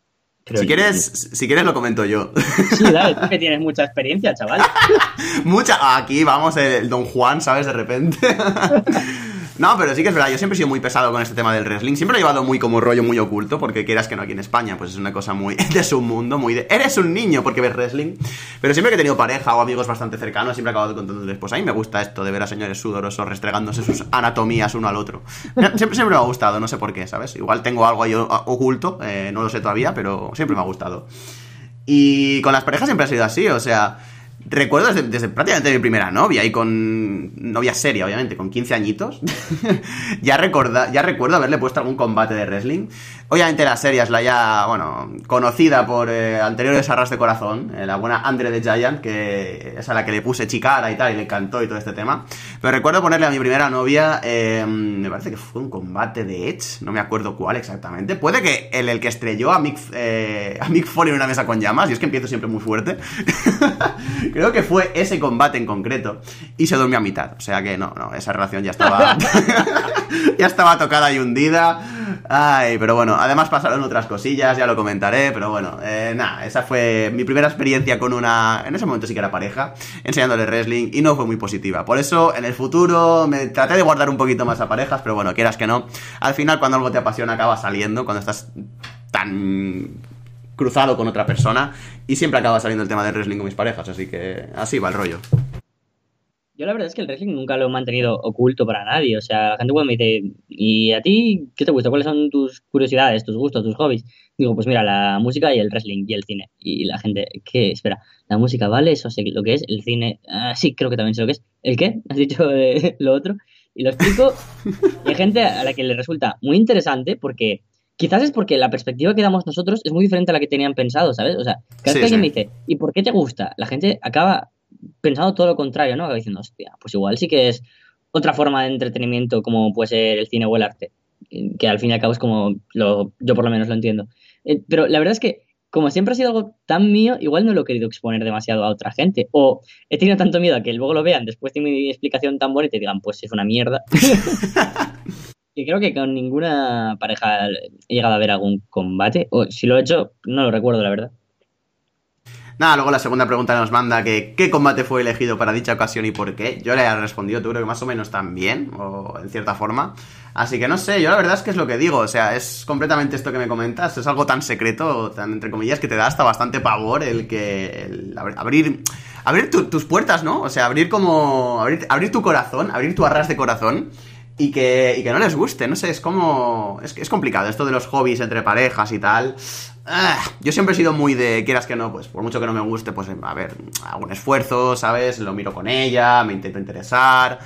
si, quieres, si quieres lo comento yo. Sí, dale, tú que tienes mucha experiencia, chaval. mucha. Aquí vamos, el Don Juan, ¿sabes? De repente. No, pero sí que es verdad, yo siempre he sido muy pesado con este tema del wrestling. Siempre lo he llevado muy como rollo muy oculto, porque quieras que no aquí en España, pues es una cosa muy de su mundo, muy de. Eres un niño porque ves wrestling. Pero siempre que he tenido pareja o amigos bastante cercanos, siempre he acabado contándoles, pues a mí me gusta esto de ver a señores sudorosos restregándose sus anatomías uno al otro. Siempre, siempre me ha gustado, no sé por qué, ¿sabes? Igual tengo algo ahí oculto, eh, no lo sé todavía, pero siempre me ha gustado. Y con las parejas siempre ha sido así, o sea, recuerdo desde, prácticamente mi primera novia y con novia seria, obviamente, con 15 añitos, ya, ya recuerdo haberle puesto algún combate de wrestling. Obviamente la serie es la ya, bueno, conocida por eh, anteriores arras de corazón, eh, la buena Andre de Giant, que es a la que le puse chicara y tal, y le encantó y todo este tema. Pero recuerdo ponerle a mi primera novia, em, me parece que fue un combate de Edge, no me acuerdo cuál exactamente. Puede que el, el que estrelló a Mick, eh, a Mick Foley en una mesa con llamas, y es que empiezo siempre muy fuerte. Creo que fue ese combate en concreto, y se durmió a mitad. O sea que no, no, esa relación ya estaba, ya estaba tocada y hundida. Ay, pero bueno, además pasaron otras cosillas, ya lo comentaré, pero bueno, eh, nada, esa fue mi primera experiencia con una, en ese momento sí que era pareja, enseñándole wrestling y no fue muy positiva. Por eso, en el futuro me traté de guardar un poquito más a parejas, pero bueno, quieras que no, al final cuando algo te apasiona acaba saliendo, cuando estás tan cruzado con otra persona y siempre acaba saliendo el tema del wrestling con mis parejas, así que así va el rollo. Yo la verdad es que el wrestling nunca lo he mantenido oculto para nadie. O sea, la gente cuando me dice, ¿y a ti qué te gusta? ¿Cuáles son tus curiosidades, tus gustos, tus hobbies? Digo, pues mira, la música y el wrestling y el cine. Y la gente, ¿qué? Espera, ¿la música vale? Eso sé lo que es. El cine, ah, sí, creo que también sé lo que es. ¿El qué? ¿Has dicho eh, lo otro? Y lo explico. Y hay gente a la que le resulta muy interesante porque quizás es porque la perspectiva que damos nosotros es muy diferente a la que tenían pensado, ¿sabes? O sea, cada vez que alguien me dice, ¿y por qué te gusta? La gente acaba pensando todo lo por ¿no? Diciendo, hostia, pues igual sí que es otra forma de entretenimiento como puede ser el cine o el arte, que al fin y al cabo es como lo, yo por lo menos lo entiendo. Eh, pero la verdad es que como siempre ha sido algo tan mío, igual no lo he querido exponer demasiado a otra gente. O he tenido tanto miedo a que luego lo vean después de mi explicación tan bonita y digan, pues es una mierda. y creo que con ninguna pareja he llegado a ver algún combate. O si lo he hecho, no lo recuerdo, la verdad. Nada, luego la segunda pregunta nos manda que qué combate fue elegido para dicha ocasión y por qué. Yo le he respondido, tú creo que más o menos también, o en cierta forma. Así que no sé, yo la verdad es que es lo que digo, o sea, es completamente esto que me comentas, es algo tan secreto, tan entre comillas, que te da hasta bastante pavor el que abrir abrir tus puertas, ¿no? O sea, abrir como abrir, abrir tu corazón, abrir tu arras de corazón y que, y que no les guste, no sé, es como... Es, es complicado esto de los hobbies entre parejas y tal. Ah, yo siempre he sido muy de, quieras que no, pues por mucho que no me guste, pues a ver, hago un esfuerzo, ¿sabes? Lo miro con ella, me intento interesar.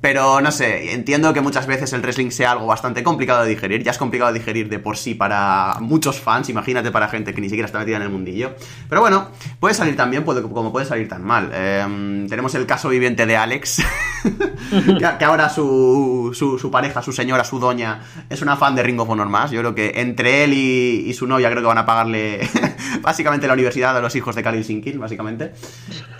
Pero no sé, entiendo que muchas veces el wrestling sea algo bastante complicado de digerir. Ya es complicado de digerir de por sí para muchos fans, imagínate para gente que ni siquiera está metida en el mundillo. Pero bueno, puede salir tan bien como puede salir tan mal. Em, tenemos el caso viviente de Alex, que, ahora su, su, pareja, su señora, su doña, es una fan de Ring of Honor más. Yo creo que entre él y, su novia creo que van a pagarle básicamente la universidad a los hijos de Kalin Sinkin, básicamente.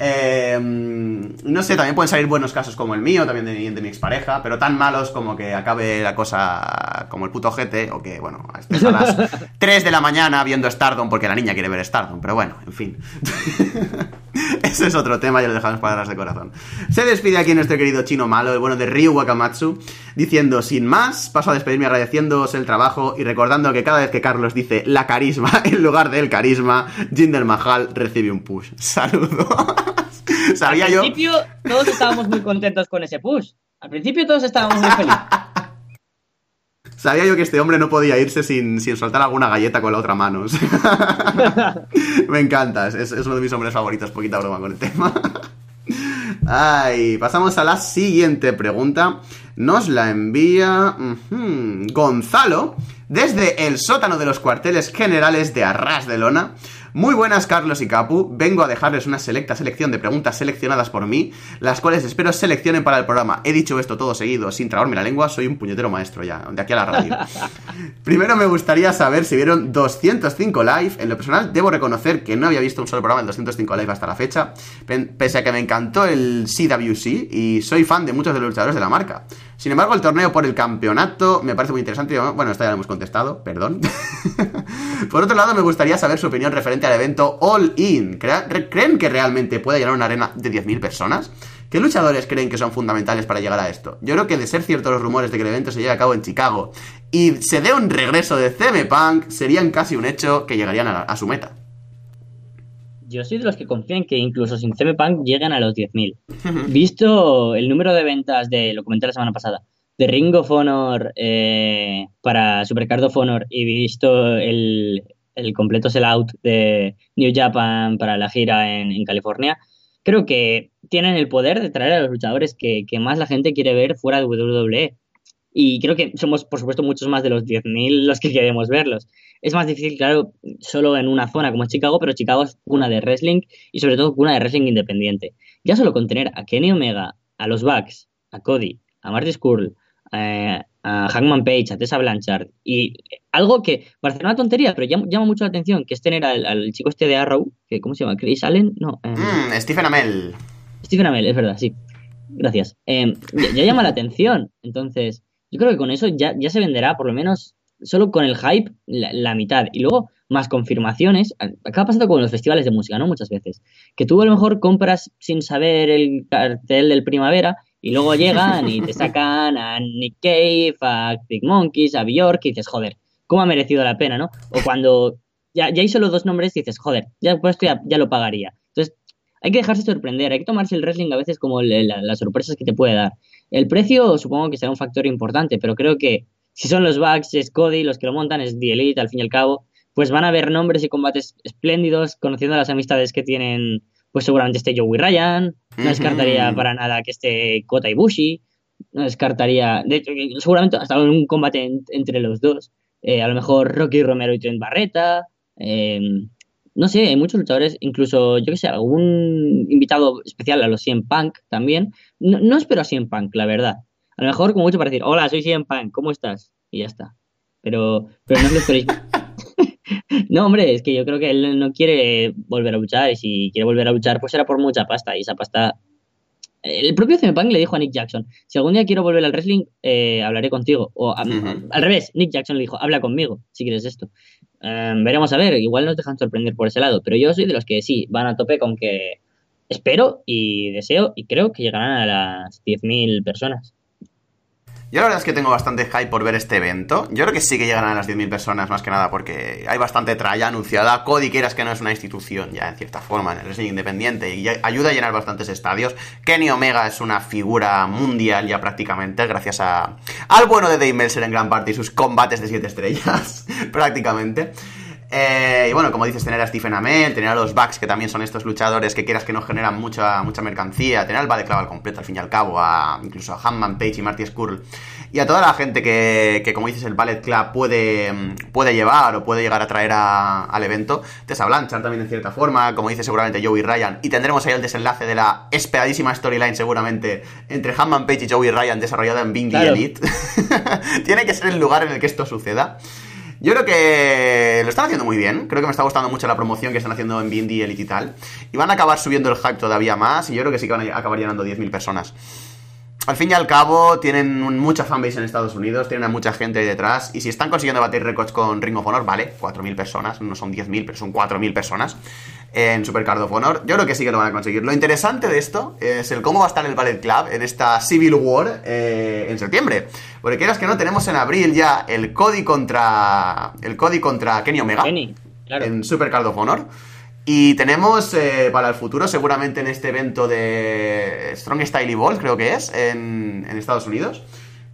Em, no sé, también pueden salir buenos casos como el mío, también de de mi expareja, pero tan malos como que acabe la cosa como el puto jete, o que, bueno, estés a las 3 de la mañana viendo Stardom porque la niña quiere ver Stardom, pero bueno, en fin. Ese es otro tema, ya lo dejamos para las de corazón. Se despide aquí nuestro querido chino malo, el bueno de Ryu Wakamatsu, diciendo, sin más, paso a despedirme agradeciéndoos el trabajo y recordando que cada vez que Carlos dice la carisma en lugar del carisma, Jinder Mahal recibe un push. Saludos. Sabía Al principio todos estábamos muy contentos con ese push. Al principio todos estábamos muy felices. Sabía yo que este hombre no podía irse sin, sin soltar alguna galleta con la otra mano. Me encanta, es, uno de mis hombres favoritos, poquita broma con el tema. Ay, pasamos a la siguiente pregunta. Nos la envía Gonzalo desde el sótano de los cuarteles generales de Arras de Lona. Muy buenas, Carlos y Capu. Vengo a dejarles una selecta selección de preguntas seleccionadas por mí, las cuales espero seleccionen para el programa. He dicho esto todo seguido, sin trabarme la lengua, soy un puñetero maestro ya, de aquí a la radio. Primero me gustaría saber si vieron 205 live. En lo personal, debo reconocer que no había visto un solo programa del 205 live hasta la fecha, pese a que me encantó el CWC y soy fan de muchos de los luchadores de la marca. Sin embargo, el torneo por el campeonato me parece muy interesante. Bueno, esto ya lo hemos contestado, perdón. por otro lado, me gustaría saber su opinión referente al evento All In. ¿Creen que realmente puede llenar una arena de 10.000 personas? ¿Qué luchadores creen que son fundamentales para llegar a esto? Yo creo que de ser ciertos los rumores de que el evento se lleve a cabo en Chicago y se dé un regreso de CM Punk, serían casi un hecho que llegarían a su meta yo soy de los que confían que incluso sin CM Punk lleguen a los 10.000. Visto el número de ventas de, lo comenté la semana pasada, de Ring of Honor eh, para Supercard of Honor y visto el, el completo sellout de New Japan para la gira en, California, creo que tienen el poder de traer a los luchadores que, más la gente quiere ver fuera de WWE. Y creo que somos, por supuesto, muchos más de los 10.000 los que queremos verlos. Es más difícil, claro, solo en una zona como Chicago, pero Chicago es una de wrestling y sobre todo una de wrestling independiente. Ya solo con tener a Kenny Omega, a los Bucks, a Cody, a Marty Skrull, eh, a Hangman Page, a Tessa Blanchard y algo que parece una tontería, pero llama, mucho la atención, que es tener al, chico este de Arrow, que ¿cómo se llama? Chris Allen, no. Eh, mm, Stephen Amell. Stephen Amell, es verdad, sí. Gracias. Eh, ya, llama la atención. Entonces, yo creo que con eso ya, ya se venderá, por lo menos, solo con el hype, la, mitad. Y luego, más confirmaciones. Acaba pasando con los festivales de música, ¿no? Muchas veces. Que tú a lo mejor compras sin saber el cartel del primavera y luego llegan y te sacan a Nick Cave, a Big Monkeys, a Bjork y dices, joder, ¿cómo ha merecido la pena, no? O cuando ya, ya hay solo dos nombres y dices, joder, ya por esto ya, lo pagaría. Entonces, hay que dejarse sorprender, hay que tomarse el wrestling a veces como las sorpresas que te puede dar. El precio supongo que será un factor importante, pero creo que si son los Bucks, es Cody, los que lo montan es The Elite, al fin y al cabo, pues van a haber nombres y combates espléndidos, conociendo las amistades que tienen, pues seguramente esté Joey Ryan, no descartaría para nada que esté Kota Ibushi, no descartaría, de hecho, seguramente hasta un combate entre los dos, eh, a lo mejor Rocky Romero y Trent Barreta, em, no sé, hay muchos luchadores, incluso, yo que sé, algún invitado especial a los 100 Punk también. No, no espero a 100 Punk, la verdad. A lo mejor como mucho para decir, hola, soy CM Punk, ¿cómo estás? Y ya está. Pero, pero no lo esperéis. no, hombre, es que yo creo que él no quiere volver a luchar y si quiere volver a luchar, pues será por mucha pasta y esa pasta... El propio CM Punk le dijo a Nick Jackson, si algún día quiero volver al wrestling, eh, hablaré contigo. O al revés, Nick Jackson le dijo, habla conmigo si quieres esto. Em, veremos a ver, igual nos dejan sorprender por ese lado, pero yo soy de los que sí, van a tope con que espero y deseo y creo que llegarán a las 10.000 personas. Yo la verdad es que tengo bastante hype por ver este evento. Yo creo que sí que llegarán a las 10.000 personas más que nada porque hay bastante tralla anunciada. Cody quieras que no es una institución ya en cierta forma en el wrestling independiente y ayuda a llenar bastantes estadios. Kenny Omega es una figura mundial ya prácticamente gracias a al bueno de Dave Meltzer en gran parte y sus combates de 7 estrellas prácticamente. Eh, y bueno, como dices, tener a Stephen Amell, tener a los Bucks, que también son estos luchadores que quieras que no generan mucha, mucha mercancía, tener al Ballet Club al completo, al fin y al cabo, a, incluso a Hanman Page y Marty Skrull, y a toda la gente que, que como dices, el Ballet Club puede, puede llevar o puede llegar a traer al evento. Tessa Blanchard también en cierta forma, como dice seguramente Joey Ryan, y tendremos ahí el desenlace de la esperadísima storyline seguramente entre Hanman Page y Joey Ryan desarrollada en Bing Elite. Tiene que ser el lugar en el que esto suceda. Yo creo que lo están haciendo muy bien. Creo que me está gustando mucho la promoción que están haciendo en Bindi Elite y tal. Y van a acabar subiendo el hype todavía más. Y yo creo que sí que van a acabar llenando 10.000 personas. Al fin y al cabo, tienen mucha fanbase en Estados Unidos, tienen a mucha gente ahí detrás. Y si están consiguiendo batir récords con Ring of Honor, vale, 4.000 personas, no son 10.000, pero son 4.000 personas en Supercard of Honor. Yo creo que sí que lo van a conseguir. Lo interesante de esto es el cómo va a estar el Ballet Club en esta Civil War eh, en septiembre. Porque quieras que no, tenemos en abril ya el Cody contra. El Cody contra Kenny Omega. Kenny, claro. En Supercard of Honor. Y tenemos eh, para el futuro, seguramente en este evento de Strong Style Evolve, creo que es, en, en Estados Unidos.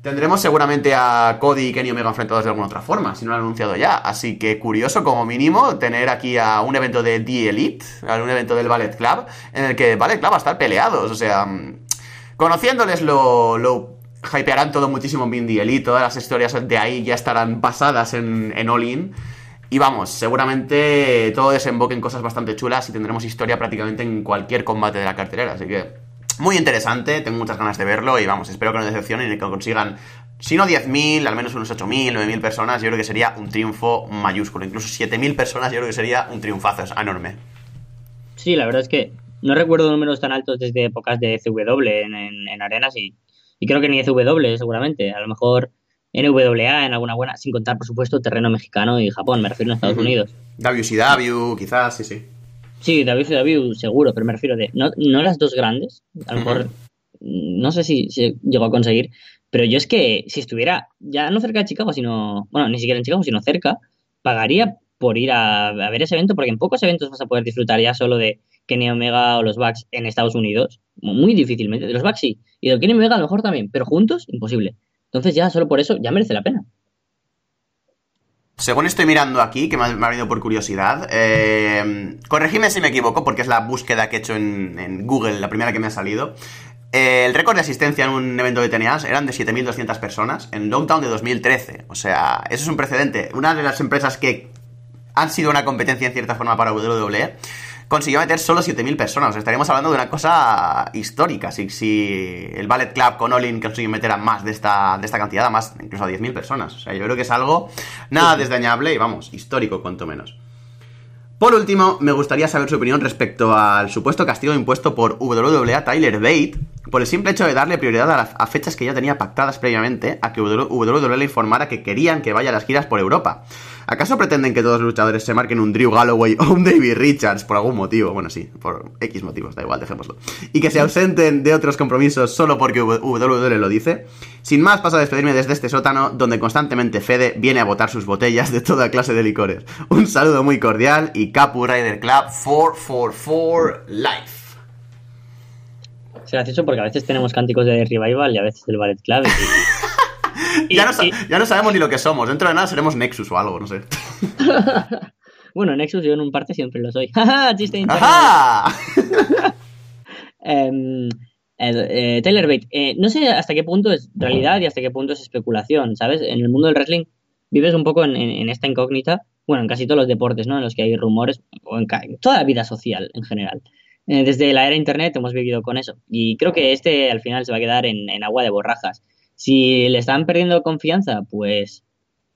Tendremos seguramente a Cody y Kenny Omega enfrentados de alguna otra forma, si no lo han anunciado ya. Así que curioso, como mínimo, tener aquí a un evento de The Elite, a un evento del Ballet Club, en el que Ballet Club va a estar peleados. O sea, mm, conociéndoles lo, lo hypearán todo muchísimo en The Elite, todas las historias de ahí ya estarán basadas en, en All In. Y vamos, seguramente todo desemboque en cosas bastante chulas y tendremos historia prácticamente en cualquier combate de la cartelera. Así que muy interesante, tengo muchas ganas de verlo y vamos, espero que no decepcionen y que consigan, si no 10.000, al menos unos 8.000, 9.000 personas, yo creo que sería un triunfo mayúsculo. Incluso 7.000 personas, yo creo que sería un triunfazo, enorme. Sí, la verdad es que no recuerdo números tan altos desde épocas de CW en, arenas y, creo que ni CW seguramente. A lo mejor NWA en alguna buena, sin contar por supuesto terreno mexicano y Japón, me refiero a Estados Unidos. WCW, quizás, sí, sí. Sí, David seguro, pero me refiero de. No, no las dos grandes, a lo mejor. No sé si se llegó a conseguir, pero yo es que si estuviera ya no cerca de Chicago, sino. Bueno, ni siquiera en Chicago, sino cerca, pagaría por ir a, ver ese evento, porque en pocos eventos vas a poder disfrutar ya solo de Kenny Omega o los Bucks en Estados Unidos. Muy difícilmente. De los Bucks sí. Y de Kenny Omega a lo mejor también, pero juntos, imposible. Entonces ya solo por eso ya merece la pena. según estoy mirando aquí, que me ha, venido por curiosidad, eh, corregime si me equivoco, porque es la búsqueda que he hecho en, Google, la primera que me ha salido. Eh, el récord de asistencia en un evento de TNA eran de 7.200 personas en Lockdown de 2013. O sea, eso es un precedente. Una de las empresas que han sido una competencia en cierta forma para WWE consiguió meter solo 7.000 personas. estaríamos hablando de una cosa histórica. Si, si el Ballet Club con Olin consiguió meter a más de esta, de esta cantidad, a más, incluso a 10.000 personas. O sea, yo creo que es algo nada desdañable y vamos, histórico cuanto menos. Por último, me gustaría saber su opinión respecto al supuesto castigo impuesto por WWE a Tyler Bate por el simple hecho de darle prioridad a, a, fechas que ya tenía pactadas previamente a que WWE le informara que querían que vaya a las giras por Europa. ¿Acaso pretenden que todos los luchadores se marquen un Drew Galloway o un David Richards por algún motivo? Bueno, sí, por X motivos, da igual, dejémoslo. Y que se ausenten de otros compromisos solo porque WWE lo dice. Sin más, paso a despedirme desde este sótano donde constantemente Fede viene a botar sus botellas de toda clase de licores. Un saludo muy cordial y Capu Rider Club 444 Life. Gracioso porque a veces tenemos cánticos de Revival y a veces del Ballet Club. Y... ya, no, sabemos ni lo que somos. Dentro de nada seremos Nexus o algo, no sé. bueno, Nexus yo en un parte siempre lo soy. ¡Chiste em, eh, Taylor Bate, eh, no sé hasta qué punto es realidad y hasta qué punto es especulación, ¿sabes? En el mundo del wrestling vives un poco en, esta incógnita, bueno, en casi todos los deportes, ¿no? En los que hay rumores, o en, toda la vida social en general. Eh, desde la era internet hemos vivido con eso. Y creo que este al final se va a quedar en agua de borrajas. Si le están perdiendo confianza, pues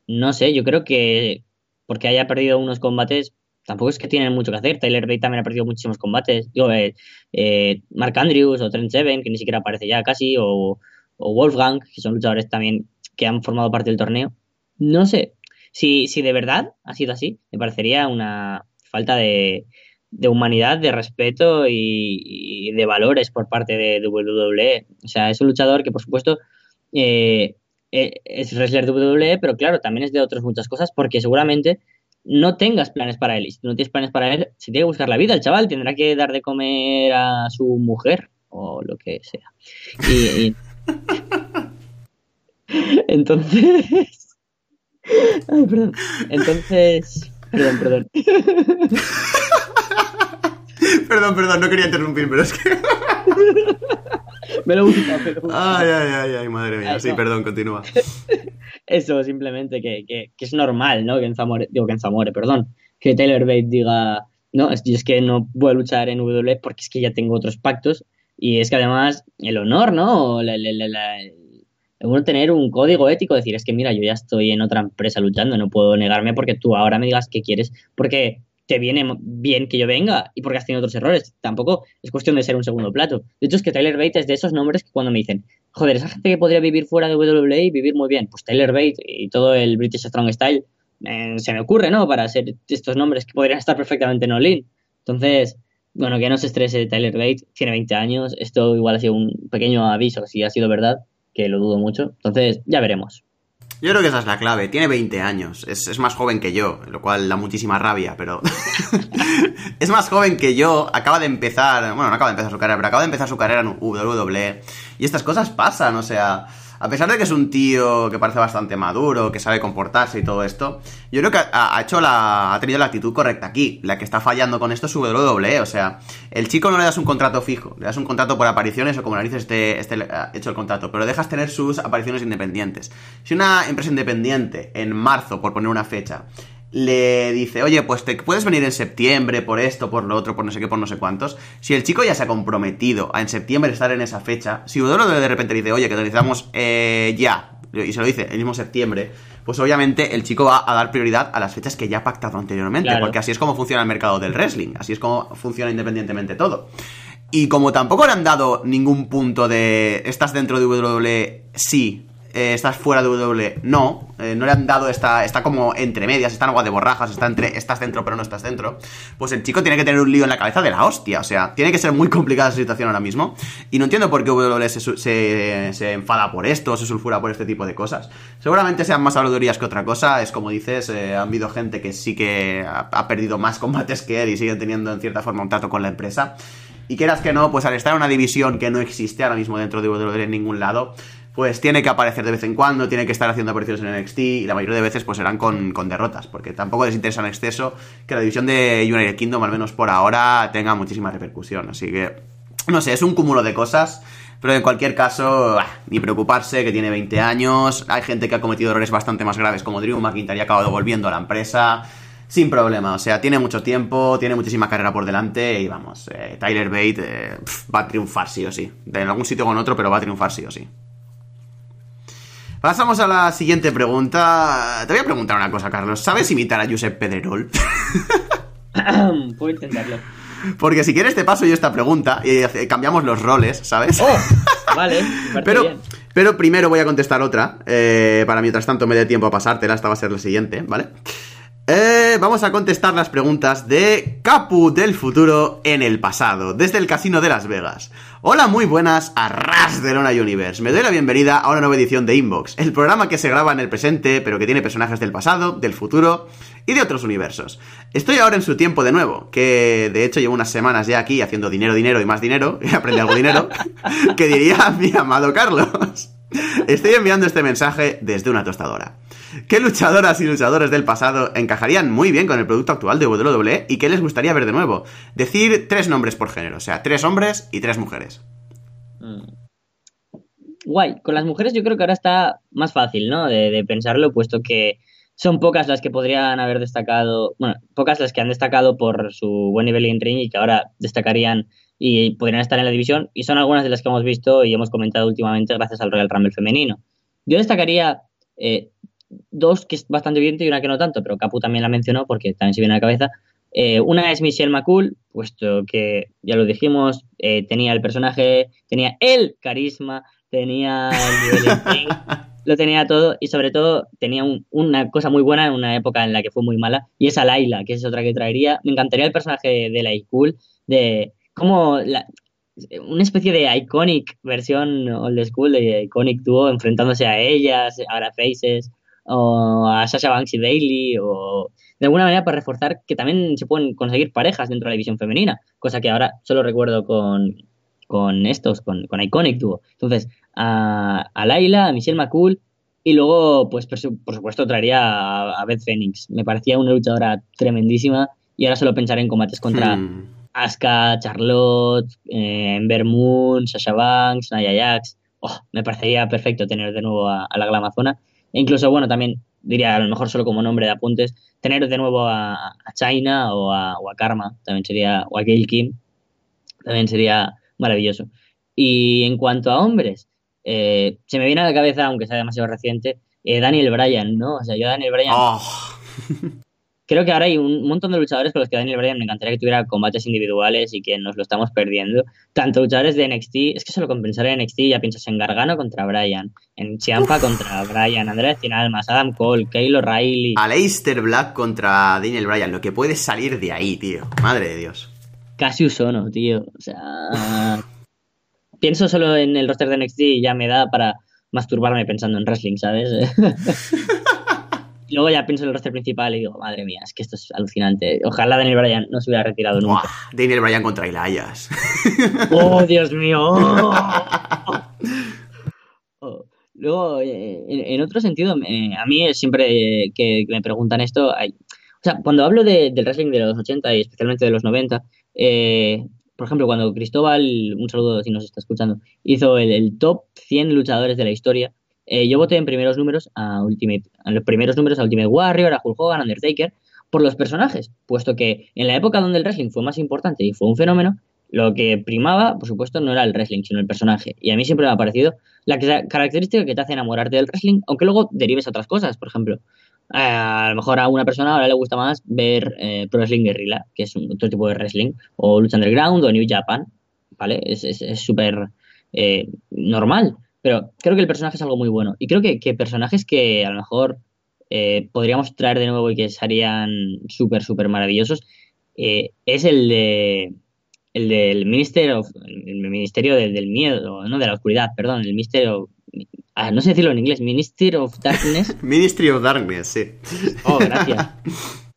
no sé, yo creo que porque haya perdido unos combates, tampoco es que tienen mucho que hacer. Tyler Bate también ha perdido muchísimos combates. Digo, eh, eh, Mark Andrews o Trent Seven, que ni siquiera aparece ya casi, o, Wolfgang, que son luchadores también que han formado parte del torneo. No sé, si, si de verdad ha sido así, me parecería una falta de, de humanidad, de respeto y, y, de valores por parte de WWE. O sea, es un luchador que, por supuesto, eh, eh, es wrestler de WWE, pero claro, también es de otras muchas cosas, porque seguramente no tengas planes para él. Y si no tienes planes para él, se tiene que buscar la vida. El chaval tendrá que dar de comer a su mujer o lo que sea. Y, entonces. Ay, perdón. Entonces. Perdón, perdón. perdón, perdón, no quería interrumpir, pero es que. Me lo gusta, Ay, ay, ay, ay, madre mía. Sí, perdón, continúa. Eso, simplemente que, que, que, es normal, ¿no? Que en Zamore, digo que en Zamore, perdón, que Taylor Bate diga, no, es, es que no puedo luchar en WWE porque es que ya tengo otros pactos y es que además el honor, ¿no? La, bueno tener un código ético, decir, es que mira, yo ya estoy en otra empresa luchando, no puedo negarme porque tú ahora me digas que quieres, porque te viene bien que yo venga y porque has tenido otros errores. Tampoco es cuestión de ser un segundo plato. De hecho, es que Tyler Bate es de esos nombres que cuando me dicen, joder, esa gente que podría vivir fuera de WWE y vivir muy bien, pues Tyler Bate y todo el British Strong Style eh, se me ocurre, ¿no? Para ser estos nombres que podrían estar perfectamente en All Entonces, bueno, que no se estrese Tyler Bate, tiene 20 años, esto igual ha sido un pequeño aviso, si ha sido verdad, que lo dudo mucho. Entonces, ya veremos. Yo creo que esa es la clave. Tiene 20 años. Es, más joven que yo, lo cual da muchísima rabia, pero. es más joven que yo. Acaba de empezar. Bueno, no acaba de empezar su carrera, pero acaba de empezar su carrera en WWE. Y estas cosas pasan, o sea a pesar de que es un tío que parece bastante maduro, que sabe comportarse y todo esto, yo creo que ha, hecho la, ha tenido la actitud correcta aquí. La que está fallando con esto es WWE. O sea, el chico no le das un contrato fijo, le das un contrato por apariciones o como narices esté, esté hecho el contrato, pero dejas tener sus apariciones independientes. Si una empresa independiente en marzo, por poner una fecha, le dice, oye, pues te puedes venir en septiembre por esto, por lo otro, por no sé qué, por no sé cuántos. Si el chico ya se ha comprometido a en septiembre estar en esa fecha, si uno de repente dice, oye, que te necesitamos eh, ya, y se lo dice el mismo septiembre, pues obviamente el chico va a dar prioridad a las fechas que ya ha pactado anteriormente, porque así es como funciona el mercado del wrestling, así es como funciona independientemente todo. Y como tampoco le han dado ningún punto de estás dentro de WWE, sí, eh, estás fuera de W, no, eh, no le han dado esta, está como entre medias, está en agua de borrajas, está entre, estás dentro pero no estás dentro, pues el chico tiene que tener un lío en la cabeza de la hostia, o sea, tiene que ser muy complicada esa situación ahora mismo, y no entiendo por qué W se, se, enfada por esto, se sulfura por este tipo de cosas. Seguramente sean más habladurías que otra cosa, es como dices, eh, han habido gente que sí que ha, perdido más combates que él y siguen teniendo en cierta forma un trato con la empresa. Y quieras que no, pues al estar en una división que no existe ahora mismo dentro de WWE en ningún lado, pues tiene que aparecer de vez en cuando, tiene que estar haciendo apariciones en NXT y la mayoría de veces pues serán con, con derrotas, porque tampoco les interesa en exceso que la división de United Kingdom, al menos por ahora, tenga muchísima repercusión. Así que, no sé, es un cúmulo de cosas. Pero en cualquier caso, ni preocuparse, que tiene 20 años. Hay gente que ha cometido errores bastante más graves, como Drew McIntyre y ha acabado volviendo a la empresa. Sin problema, o sea, tiene mucho tiempo, tiene muchísima carrera por delante y vamos, eh, Tyler Bate eh, va a triunfar sí o sí. En algún sitio o en otro, pero va a triunfar sí o sí. Pasamos a la siguiente pregunta. Te voy a preguntar una cosa, Carlos. ¿Sabes imitar a Josep Pedrerol? Puedo intentarlo. Porque si quieres te paso yo esta pregunta y cambiamos los roles, ¿sabes? Oh, vale, pero, pero primero voy a contestar otra. Eh, para mientras tanto me dé tiempo a pasártela, esta va a ser la siguiente, ¿vale? Eh, vamos a contestar las preguntas de Capu del futuro en el pasado, desde el casino de Las Vegas. Hola, muy buenas a Ras de Lona Universe. Me doy la bienvenida a una nueva edición de Inbox, el programa que se graba en el presente, pero que tiene personajes del pasado, del futuro y de otros universos. Estoy ahora en su tiempo de nuevo, que de hecho llevo unas semanas ya aquí haciendo dinero, dinero y más dinero, y aprende algo dinero, que diría mi amado Carlos. Estoy enviando este mensaje desde una tostadora. ¿Qué luchadoras y luchadores del pasado encajarían muy bien con el producto actual de WWE y qué les gustaría ver de nuevo? Decir tres nombres por género, o sea, tres hombres y tres mujeres. Mm. Guay, con las mujeres yo creo que ahora está más fácil, ¿no? De, pensarlo, puesto que son pocas las que podrían haber destacado, bueno, pocas las que han destacado por su buen nivel en ring y que ahora destacarían y podrían estar en la división, y son algunas de las que hemos visto y hemos comentado últimamente gracias al Royal Rumble femenino. Yo destacaría eh, dos que es bastante evidente y una que no tanto, pero Capu también la mencionó porque también se viene a la cabeza. Eh, una es Michelle McCool, puesto que ya lo dijimos, eh, tenía el personaje, tenía el carisma, tenía el nivel lo tenía todo y sobre todo tenía una cosa muy buena en una época en la que fue muy mala y es a Laila, que es otra que traería. Me encantaría el personaje de la Cool, de cómo la, una especie de iconic versión old school de iconic duo enfrentándose a ellas, ahora Faces, o a Sasha Banks y Bailey, o de alguna manera para reforzar que también se pueden conseguir parejas dentro de la división femenina, cosa que ahora solo recuerdo con, con estos, con, con Iconic Duo. Entonces, a, a Laila, a Michelle McCool, y luego, pues por, supuesto, traería a, Beth Phoenix. Me parecía una luchadora tremendísima y ahora solo pensaré en combates contra hmm. Asuka, Charlotte, eh, Ember Moon, Sasha Banks, Nia Jax. Oh, me parecería perfecto tener de nuevo a, a la Glamazona. E incluso, bueno, también diría a lo mejor solo como nombre de apuntes, tener de nuevo a, China o a, Karma, también sería, o a Gail Kim, también sería maravilloso. Y en cuanto a hombres, eh, se me viene a la cabeza, aunque sea demasiado reciente, eh, Daniel Bryan, ¿no? O sea, yo Daniel Bryan... Oh. creo que ahora hay un montón de luchadores con los que Daniel Bryan me encantaría que tuviera combates individuales y que nos lo estamos perdiendo. Tanto luchadores de NXT, es que solo con pensar en NXT ya piensas en Gargano contra Bryan, en Ciampa contra Bryan, Andrés Almas, Adam Cole, Kyle O'Reilly. Aleister Black contra Daniel Bryan, lo que puede salir de ahí, tío. Madre de Dios. Casi usono, tío. O sea. pienso solo en el roster de NXT y ya me da para masturbarme pensando en wrestling, ¿sabes? luego ya pienso en el roster principal y digo, madre mía, es que esto es alucinante. Ojalá Daniel Bryan no se hubiera retirado nunca. Daniel Bryan contra Elias. ¡Oh, Dios mío! Oh. Luego, eh, en, otro sentido, a mí siempre que, me preguntan esto, hay, o sea, cuando hablo del wrestling de los 80 y especialmente de los 90, eh, por ejemplo, cuando Cristóbal, un saludo si nos está escuchando, hizo el, top 100 luchadores de la historia, eh, yo voté en primeros números a Ultimate, los primeros números a Ultimate Warrior, a Hulk Hogan, Undertaker, por los personajes, puesto que en la época donde el wrestling fue más importante y fue un fenómeno, lo que primaba, por supuesto, no era el wrestling, sino el personaje. Y a mí siempre me ha parecido la característica que te hace enamorarte del wrestling, aunque luego derives a otras cosas. Por ejemplo, a lo mejor a una persona ahora le gusta más ver eh, Pro Wrestling Guerrilla, que es otro tipo de wrestling, o Lucha Underground o New Japan, ¿vale? Es súper es, normal. Pero creo que el personaje es algo muy bueno. Y creo que, personajes que a lo mejor eh, podríamos traer de nuevo y que serían súper, súper maravillosos eh, es el de el del Ministerio, el Ministerio del, Miedo, no de la Oscuridad, perdón, el Ministerio, ah, no sé decirlo en inglés, Ministry of Darkness. Ministry of Darkness, sí. Oh, gracias.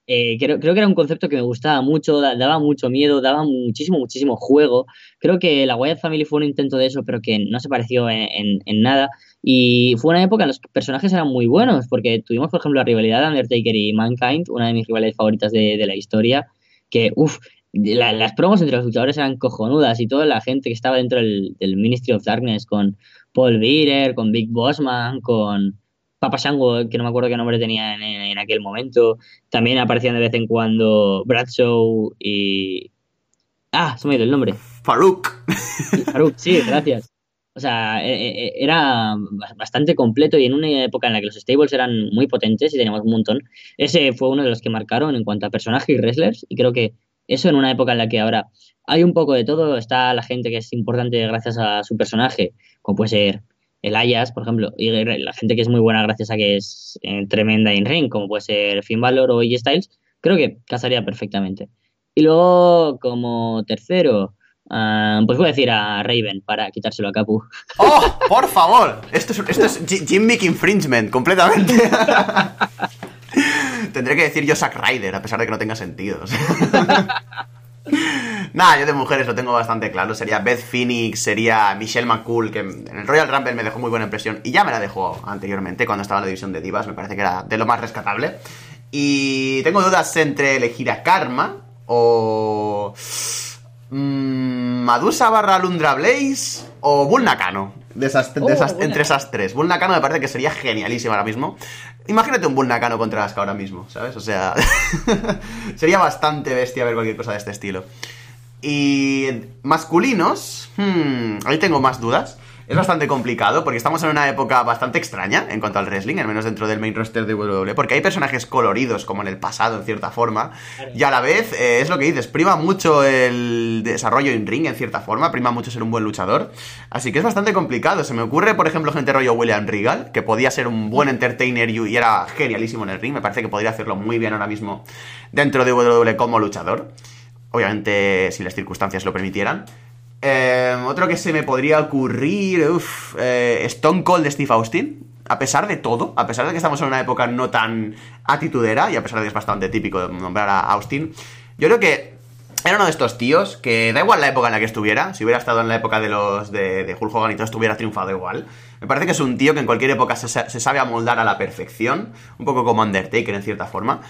eh, creo, creo, que era un concepto que me gustaba mucho, daba mucho miedo, daba muchísimo, muchísimo juego. Creo que la Wyatt Family fue un intento de eso, pero que no se pareció en, en, nada. Y fue una época en la que los personajes eran muy buenos, porque tuvimos, por ejemplo, la rivalidad de Undertaker y Mankind, una de mis rivales favoritas de, de la historia, que, uff, las promos entre los luchadores eran cojonudas y toda la gente que estaba dentro del, del Ministry of Darkness con Paul Bearer, con Big Bossman, con Papa Shango, que no me acuerdo qué nombre tenía en, aquel momento. También aparecían de vez en cuando Bradshaw y. Ah, se me ha ido el nombre. Farouk. Farouk, sí, gracias. O sea, e, e, e, era bastante completo y en una época en la que los stables eran muy potentes y teníamos un montón. Ese fue uno de los que marcaron en cuanto a personajes y wrestlers y creo que eso en una época en la que ahora hay un poco de todo, está la gente que es importante gracias a su personaje, como puede ser el Ayas, por ejemplo, y la gente que es muy buena gracias a que es eh, tremenda in ring, como puede ser Finn Balor o AJ Styles, creo que casaría perfectamente. Y luego, como tercero, ah, pues voy a decir a Raven para quitárselo a Capu. ¡Oh! ¡Por favor! Esto es, esto es Infringement, completamente. Tendré que decir yo Zack Ryder, a pesar de que no tenga sentido. Nada, yo de mujeres lo tengo bastante claro. Sería Beth Phoenix, sería Michelle McCool, que en el Royal Rumble me dejó muy buena impresión. Y ya me la dejó anteriormente, cuando estaba en la división de divas. Me parece que era de lo más rescatable. Y tengo dudas entre elegir a Karma o... Madusa barra Lundra Blaze o Bull Nakano. De esas, oh, entre esas tres. Bull Nakano me parece que sería genialísimo ahora mismo. Imagínate un Bull Nakano contra Asuka ahora mismo, ¿sabes? O sea, sería bastante bestia ver cualquier cosa de este estilo. Y masculinos, hmm, ahí tengo más dudas. Es bastante complicado porque estamos en una época bastante extraña en cuanto al wrestling, al menos dentro del main roster de WWE, porque hay personajes coloridos como en el pasado en cierta forma y a la vez eh, es lo que dices, prima mucho el desarrollo en ring en cierta forma, prima mucho ser un buen luchador, así que es bastante complicado. Se me ocurre, por ejemplo, gente rollo William Regal, que podía ser un buen entertainer y era genialísimo en el ring, me parece que podría hacerlo muy bien ahora mismo dentro de WWE como luchador obviamente si las circunstancias lo permitieran. Eh, otro que se me podría ocurrir, uff, eh, Stone Cold de Steve Austin. A pesar de todo, a pesar de que estamos en una época no tan atitudera y a pesar de que es bastante típico nombrar a Austin, yo creo que era uno de estos tíos que da igual la época en la que estuviera, si hubiera estado en la época de los de, de Hulk Hogan y todo estuviera triunfado igual. Me parece que es un tío que en cualquier época se, se sabe amoldar a la perfección, un poco como Undertaker en cierta forma.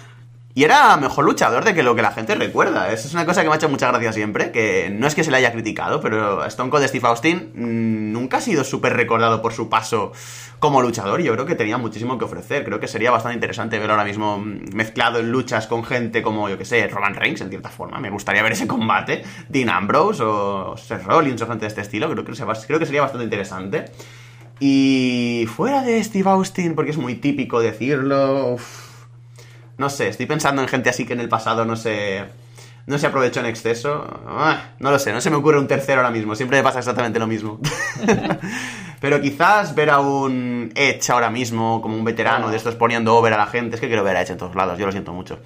Y era mejor luchador de que lo que la gente recuerda. Esa es una cosa que me ha hecho mucha gracia siempre, que no es que se le haya criticado, pero Stone Cold Steve Austin mm, nunca ha sido súper recordado por su paso como luchador yo creo que tenía muchísimo que ofrecer. Creo que sería bastante interesante verlo ahora mismo mezclado en luchas con gente como, yo que sé, Roman Reigns en cierta forma. Me gustaría ver ese combate. Dean Ambrose o Seth Rollins o gente de este estilo. Creo que sería bastante interesante. Y fuera de Steve Austin, porque es muy típico decirlo... No sé, estoy pensando en gente así que en el pasado no se, no se aprovechó en exceso. Ah, no lo sé, no se me ocurre un tercero ahora mismo. Siempre me pasa exactamente lo mismo. Pero quizás ver a un Edge ahora mismo como un veterano de estos poniendo over a la gente. Es que quiero ver a Edge en todos lados, yo lo siento mucho.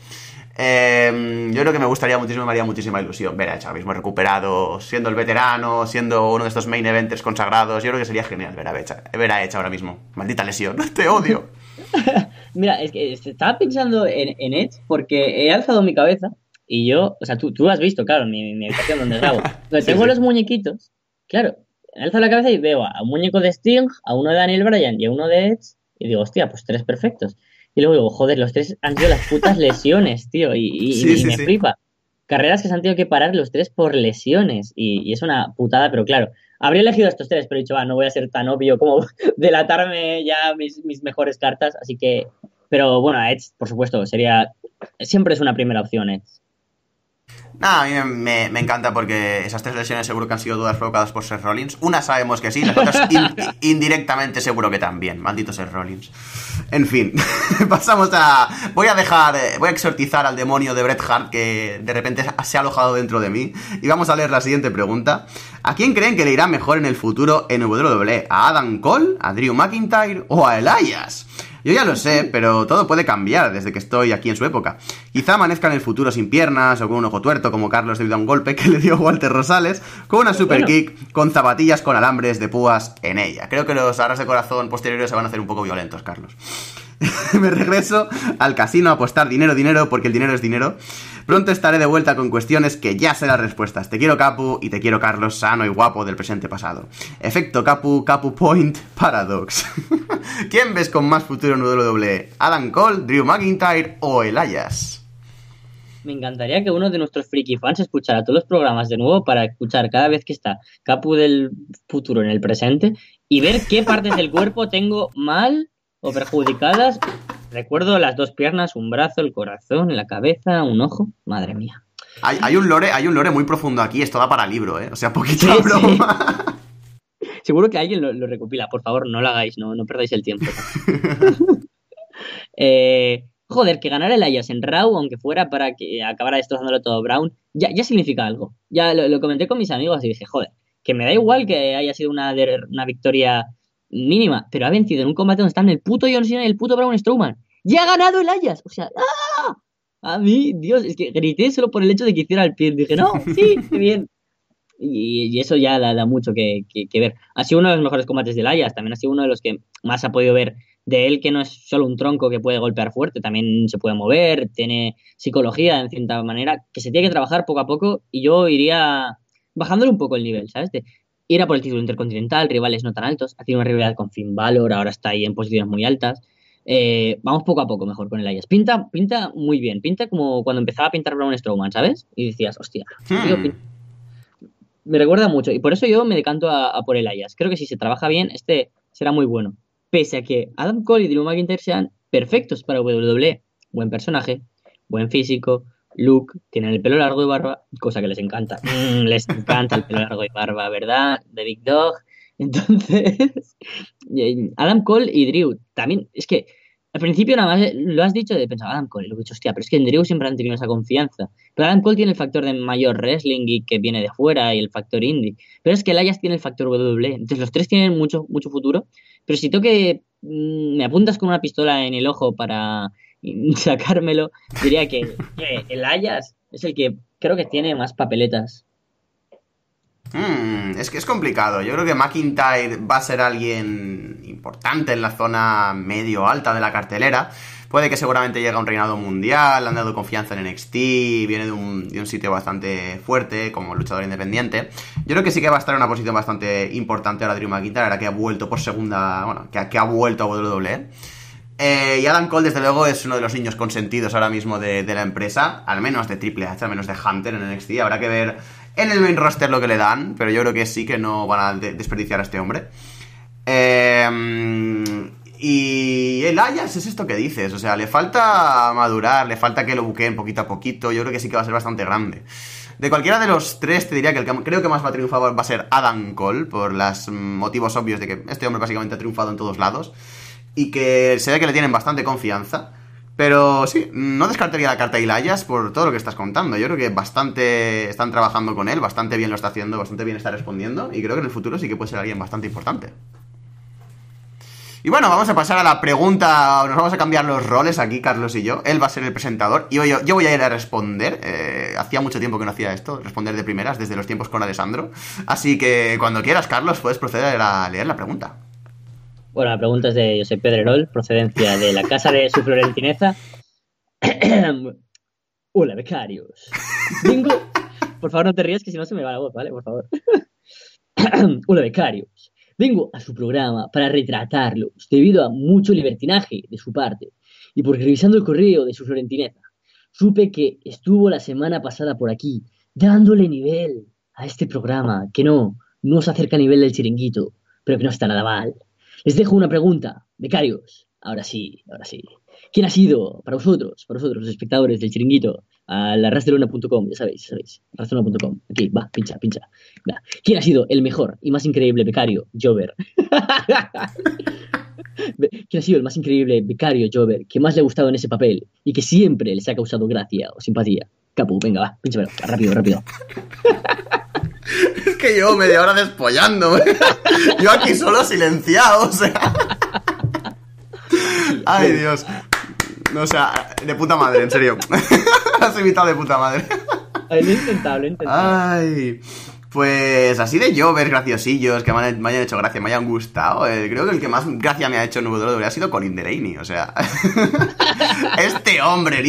Em, yo creo que me gustaría muchísimo, me haría muchísima ilusión ver a Edge ahora mismo recuperado, siendo el veterano, siendo uno de estos main eventers consagrados. Yo creo que sería genial ver a Edge, ver a Edge ahora mismo. Maldita lesión, te odio. Mira, es que estaba pensando en, en, Edge porque he alzado mi cabeza y yo, o sea, tú, tú has visto, claro, mi, mi habitación donde grabo. Donde tengo los muñequitos, claro, he alzado la cabeza y veo a un muñeco de Sting, a uno de Daniel Bryan y a uno de Edge y digo, hostia, pues tres perfectos. Y luego digo, joder, los tres han sido las putas lesiones, tío, y, y, me flipa. Carreras que se han tenido que parar los tres por lesiones y, y es una putada, pero claro, Habría elegido estos tres, pero he dicho, ah, no voy a ser tan obvio como delatarme ya mis, mis mejores cartas, así que... Pero bueno, Edge, por supuesto, sería... Siempre es una primera opción, Edge. Nada, a mí me, encanta porque esas tres lesiones seguro que han sido dudas provocadas por Seth Rollins. Una sabemos que sí, las otras indirectamente seguro que también. Maldito Seth Rollins. En fin, pasamos a... Voy a dejar, eh, voy a exortizar al demonio de Bret Hart que de repente se ha alojado dentro de mí. Y vamos a leer la siguiente pregunta. ¿A quién creen que le irá mejor en el futuro en WWE? ¿A Adam Cole? ¿A Drew McIntyre? ¿O a Elias? Yo ya lo sé, pero todo puede cambiar desde que estoy aquí en su época. Quizá amanezca en el futuro sin piernas o con un ojo tuerto como Carlos debido a un golpe que le dio Walter Rosales, con una super kick con zapatillas con alambres de púas en ella. Creo que los aras de corazón posteriores se van a hacer un poco violentos, Carlos. me regreso al casino a apostar dinero, dinero, porque el dinero es dinero. Pronto estaré de vuelta con cuestiones que ya sé las respuestas. Te quiero Capu y te quiero Carlos, sano y guapo del presente pasado. Efecto Capu, Capu Point, Paradox. ¿Quién ves con más futuro en WWE? ¿Adam Cole, Drew McIntyre o Elias? Me encantaría que uno de nuestros friki fans escuchara todos los programas de nuevo para escuchar cada vez que está Capu del futuro en el presente y ver qué partes del cuerpo tengo mal o perjudicadas. Recuerdo las dos piernas, un brazo, el corazón, la cabeza, un ojo. Madre mía. Hay, un lore, hay un lore muy profundo aquí, esto da para libro, ¿eh? O sea, poquito broma. Seguro que alguien lo, recopila, por favor, no lo hagáis, no, no perdáis el tiempo. eh, joder, que ganara el Ayas en Raw, aunque fuera para que acabara destrozándolo todo Brown, ya, ya significa algo. Ya lo, comenté con mis amigos y dije, joder, que me da igual que haya sido una, una victoria mínima, pero ha vencido en un combate donde están el puto John Cena y el puto Braun Strowman. ¡Ya ha ganado el Ayas! O sea, ¡ah! A mí, Dios, es que grité solo por el hecho de que hiciera el pie. Dije, no, sí, qué bien. Y, eso ya da, mucho que, ver. Ha sido uno de los mejores combates del Ayas, también ha sido uno de los que más ha podido ver de él, que no es solo un tronco que puede golpear fuerte, también se puede mover, tiene psicología en cierta manera, que se tiene que trabajar poco a poco y yo iría bajándole un poco el nivel, ¿sabes? Era por el título intercontinental, rivales no tan altos, ha tenido una rivalidad con Finn Balor, ahora está ahí en posiciones muy altas. Eh, vamos poco a poco mejor con el Ayas. Pinta, pinta muy bien, pinta como cuando empezaba a pintar Braun Strowman, ¿sabes? Y decías, hostia, hmm. me recuerda mucho y por eso yo me decanto a, por el Ayas. Creo que si se trabaja bien, este será muy bueno. Pese a que Adam Cole y Drew McIntyre sean perfectos para WWE, buen personaje, buen físico, Luke tiene el pelo largo y barba, cosa que les encanta. Mm, les encanta el pelo largo y barba, ¿verdad? De Big Dog. Entonces, Adam Cole y Drew también, es que al principio nada más lo has dicho de pensar, Adam Cole, y lo he dicho, hostia, pero es que en Drew siempre han tenido esa confianza. Pero Adam Cole tiene el factor de mayor wrestling y que viene de fuera y el factor indie. Pero es que Elias tiene el factor WWE. Entonces los tres tienen mucho, mucho futuro. Pero si tengo que mm, me apuntas con una pistola en el ojo para sacármelo, diría que, el Ayas es el que creo que tiene más papeletas. Hmm, es que es complicado. Yo creo que McIntyre va a ser alguien importante en la zona medio alta de la cartelera. Puede que seguramente llegue a un reinado mundial, le han dado confianza en NXT, viene de un, de un, sitio bastante fuerte como luchador independiente. Yo creo que sí que va a estar en una posición bastante importante ahora Drew McIntyre, ahora que ha vuelto por segunda, bueno, que, que ha vuelto a WWE. Eh, y Adam Cole, desde luego, es uno de los niños consentidos ahora mismo de, la empresa, al menos de Triple H, al menos de Hunter en NXT. Habrá que ver en el main roster lo que le dan, pero yo creo que sí que no van a desperdiciar a este hombre. Eh, y el es esto que dices, o sea, le falta madurar, le falta que lo buqueen poquito a poquito, yo creo que sí que va a ser bastante grande. De cualquiera de los tres, te diría que el que creo que más va a triunfar va a ser Adam Cole, por los motivos obvios de que este hombre básicamente ha triunfado en todos lados y que se ve que le tienen bastante confianza. Pero sí, no descartaría la carta Ilayas por todo lo que estás contando. Yo creo que bastante están trabajando con él, bastante bien lo está haciendo, bastante bien está respondiendo y creo que en el futuro sí que puede ser alguien bastante importante. Y bueno, vamos a pasar a la pregunta, nos vamos a cambiar los roles aquí, Carlos y yo. Él va a ser el presentador y yo, yo voy a ir a responder. Eh, hacía mucho tiempo que no hacía esto, responder de primeras, desde los tiempos con Alessandro. Así que cuando quieras, Carlos, puedes proceder a leer la pregunta. Bueno, la pregunta es de José Pedrerol, procedencia de la casa de su florentineza. Hola, becarios. Vengo... Por favor, no te rías, que si no se me va la voz, ¿vale? Por favor. Hola, becarios. Vengo a su programa para retratarlos debido a mucho libertinaje de su parte y porque revisando el correo de su florentineza, supe que estuvo la semana pasada por aquí dándole nivel a este programa que no, no se acerca a nivel del chiringuito, pero que no está nada mal. Les dejo una pregunta, becarios. Ahora sí, ahora sí. ¿Quién ha sido para vosotros, para vosotros, los espectadores del chiringuito, a la rasdeluna.com, ya sabéis, ya sabéis, rasdeluna.com. Aquí, va, pincha, pincha. ¿Quién ha sido el mejor y más increíble becario, Jover? ¿Quién ha sido el más increíble becario, Jover, que más le ha gustado en ese papel y que siempre les ha causado gracia o simpatía? Capu, venga, va, pínchamelo, rápido, rápido. Es que llevo media hora despollando. Yo aquí solo silenciado, o sea. Ay, Dios. No, o sea, de puta madre, en serio. Has invitado de puta madre. Lo he intentado, lo he intentado. Ay. Pues así de Jovers graciosillos que me, hayan hecho gracia, me hayan gustado. eh, creo que el que más gracia me ha hecho en WWE ha sido Colin Delaney. O sea, este hombre, el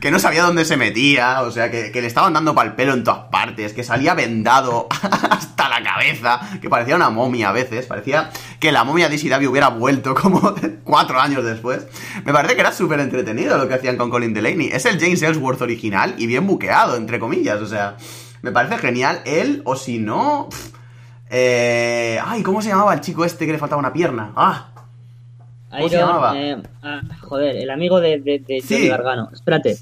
que no sabía dónde se metía, o sea, que, que le estaban dando pal pelo en todas partes, que salía vendado hasta la cabeza, que parecía una momia a veces, parecía que la momia de ECW hubiera vuelto como cuatro años después. Me parece que era súper entretenido lo que hacían con Colin Delaney. Es el James Ellsworth original y bien buqueado, entre comillas, o sea, me parece genial él, o si no... pff, eh, ay, ¿cómo se llamaba el chico este que le faltaba una pierna? Ah, ¿Cómo se llamaba? eh, ah, joder, el amigo de, de, de Sí. Johnny Gargano. Espérate.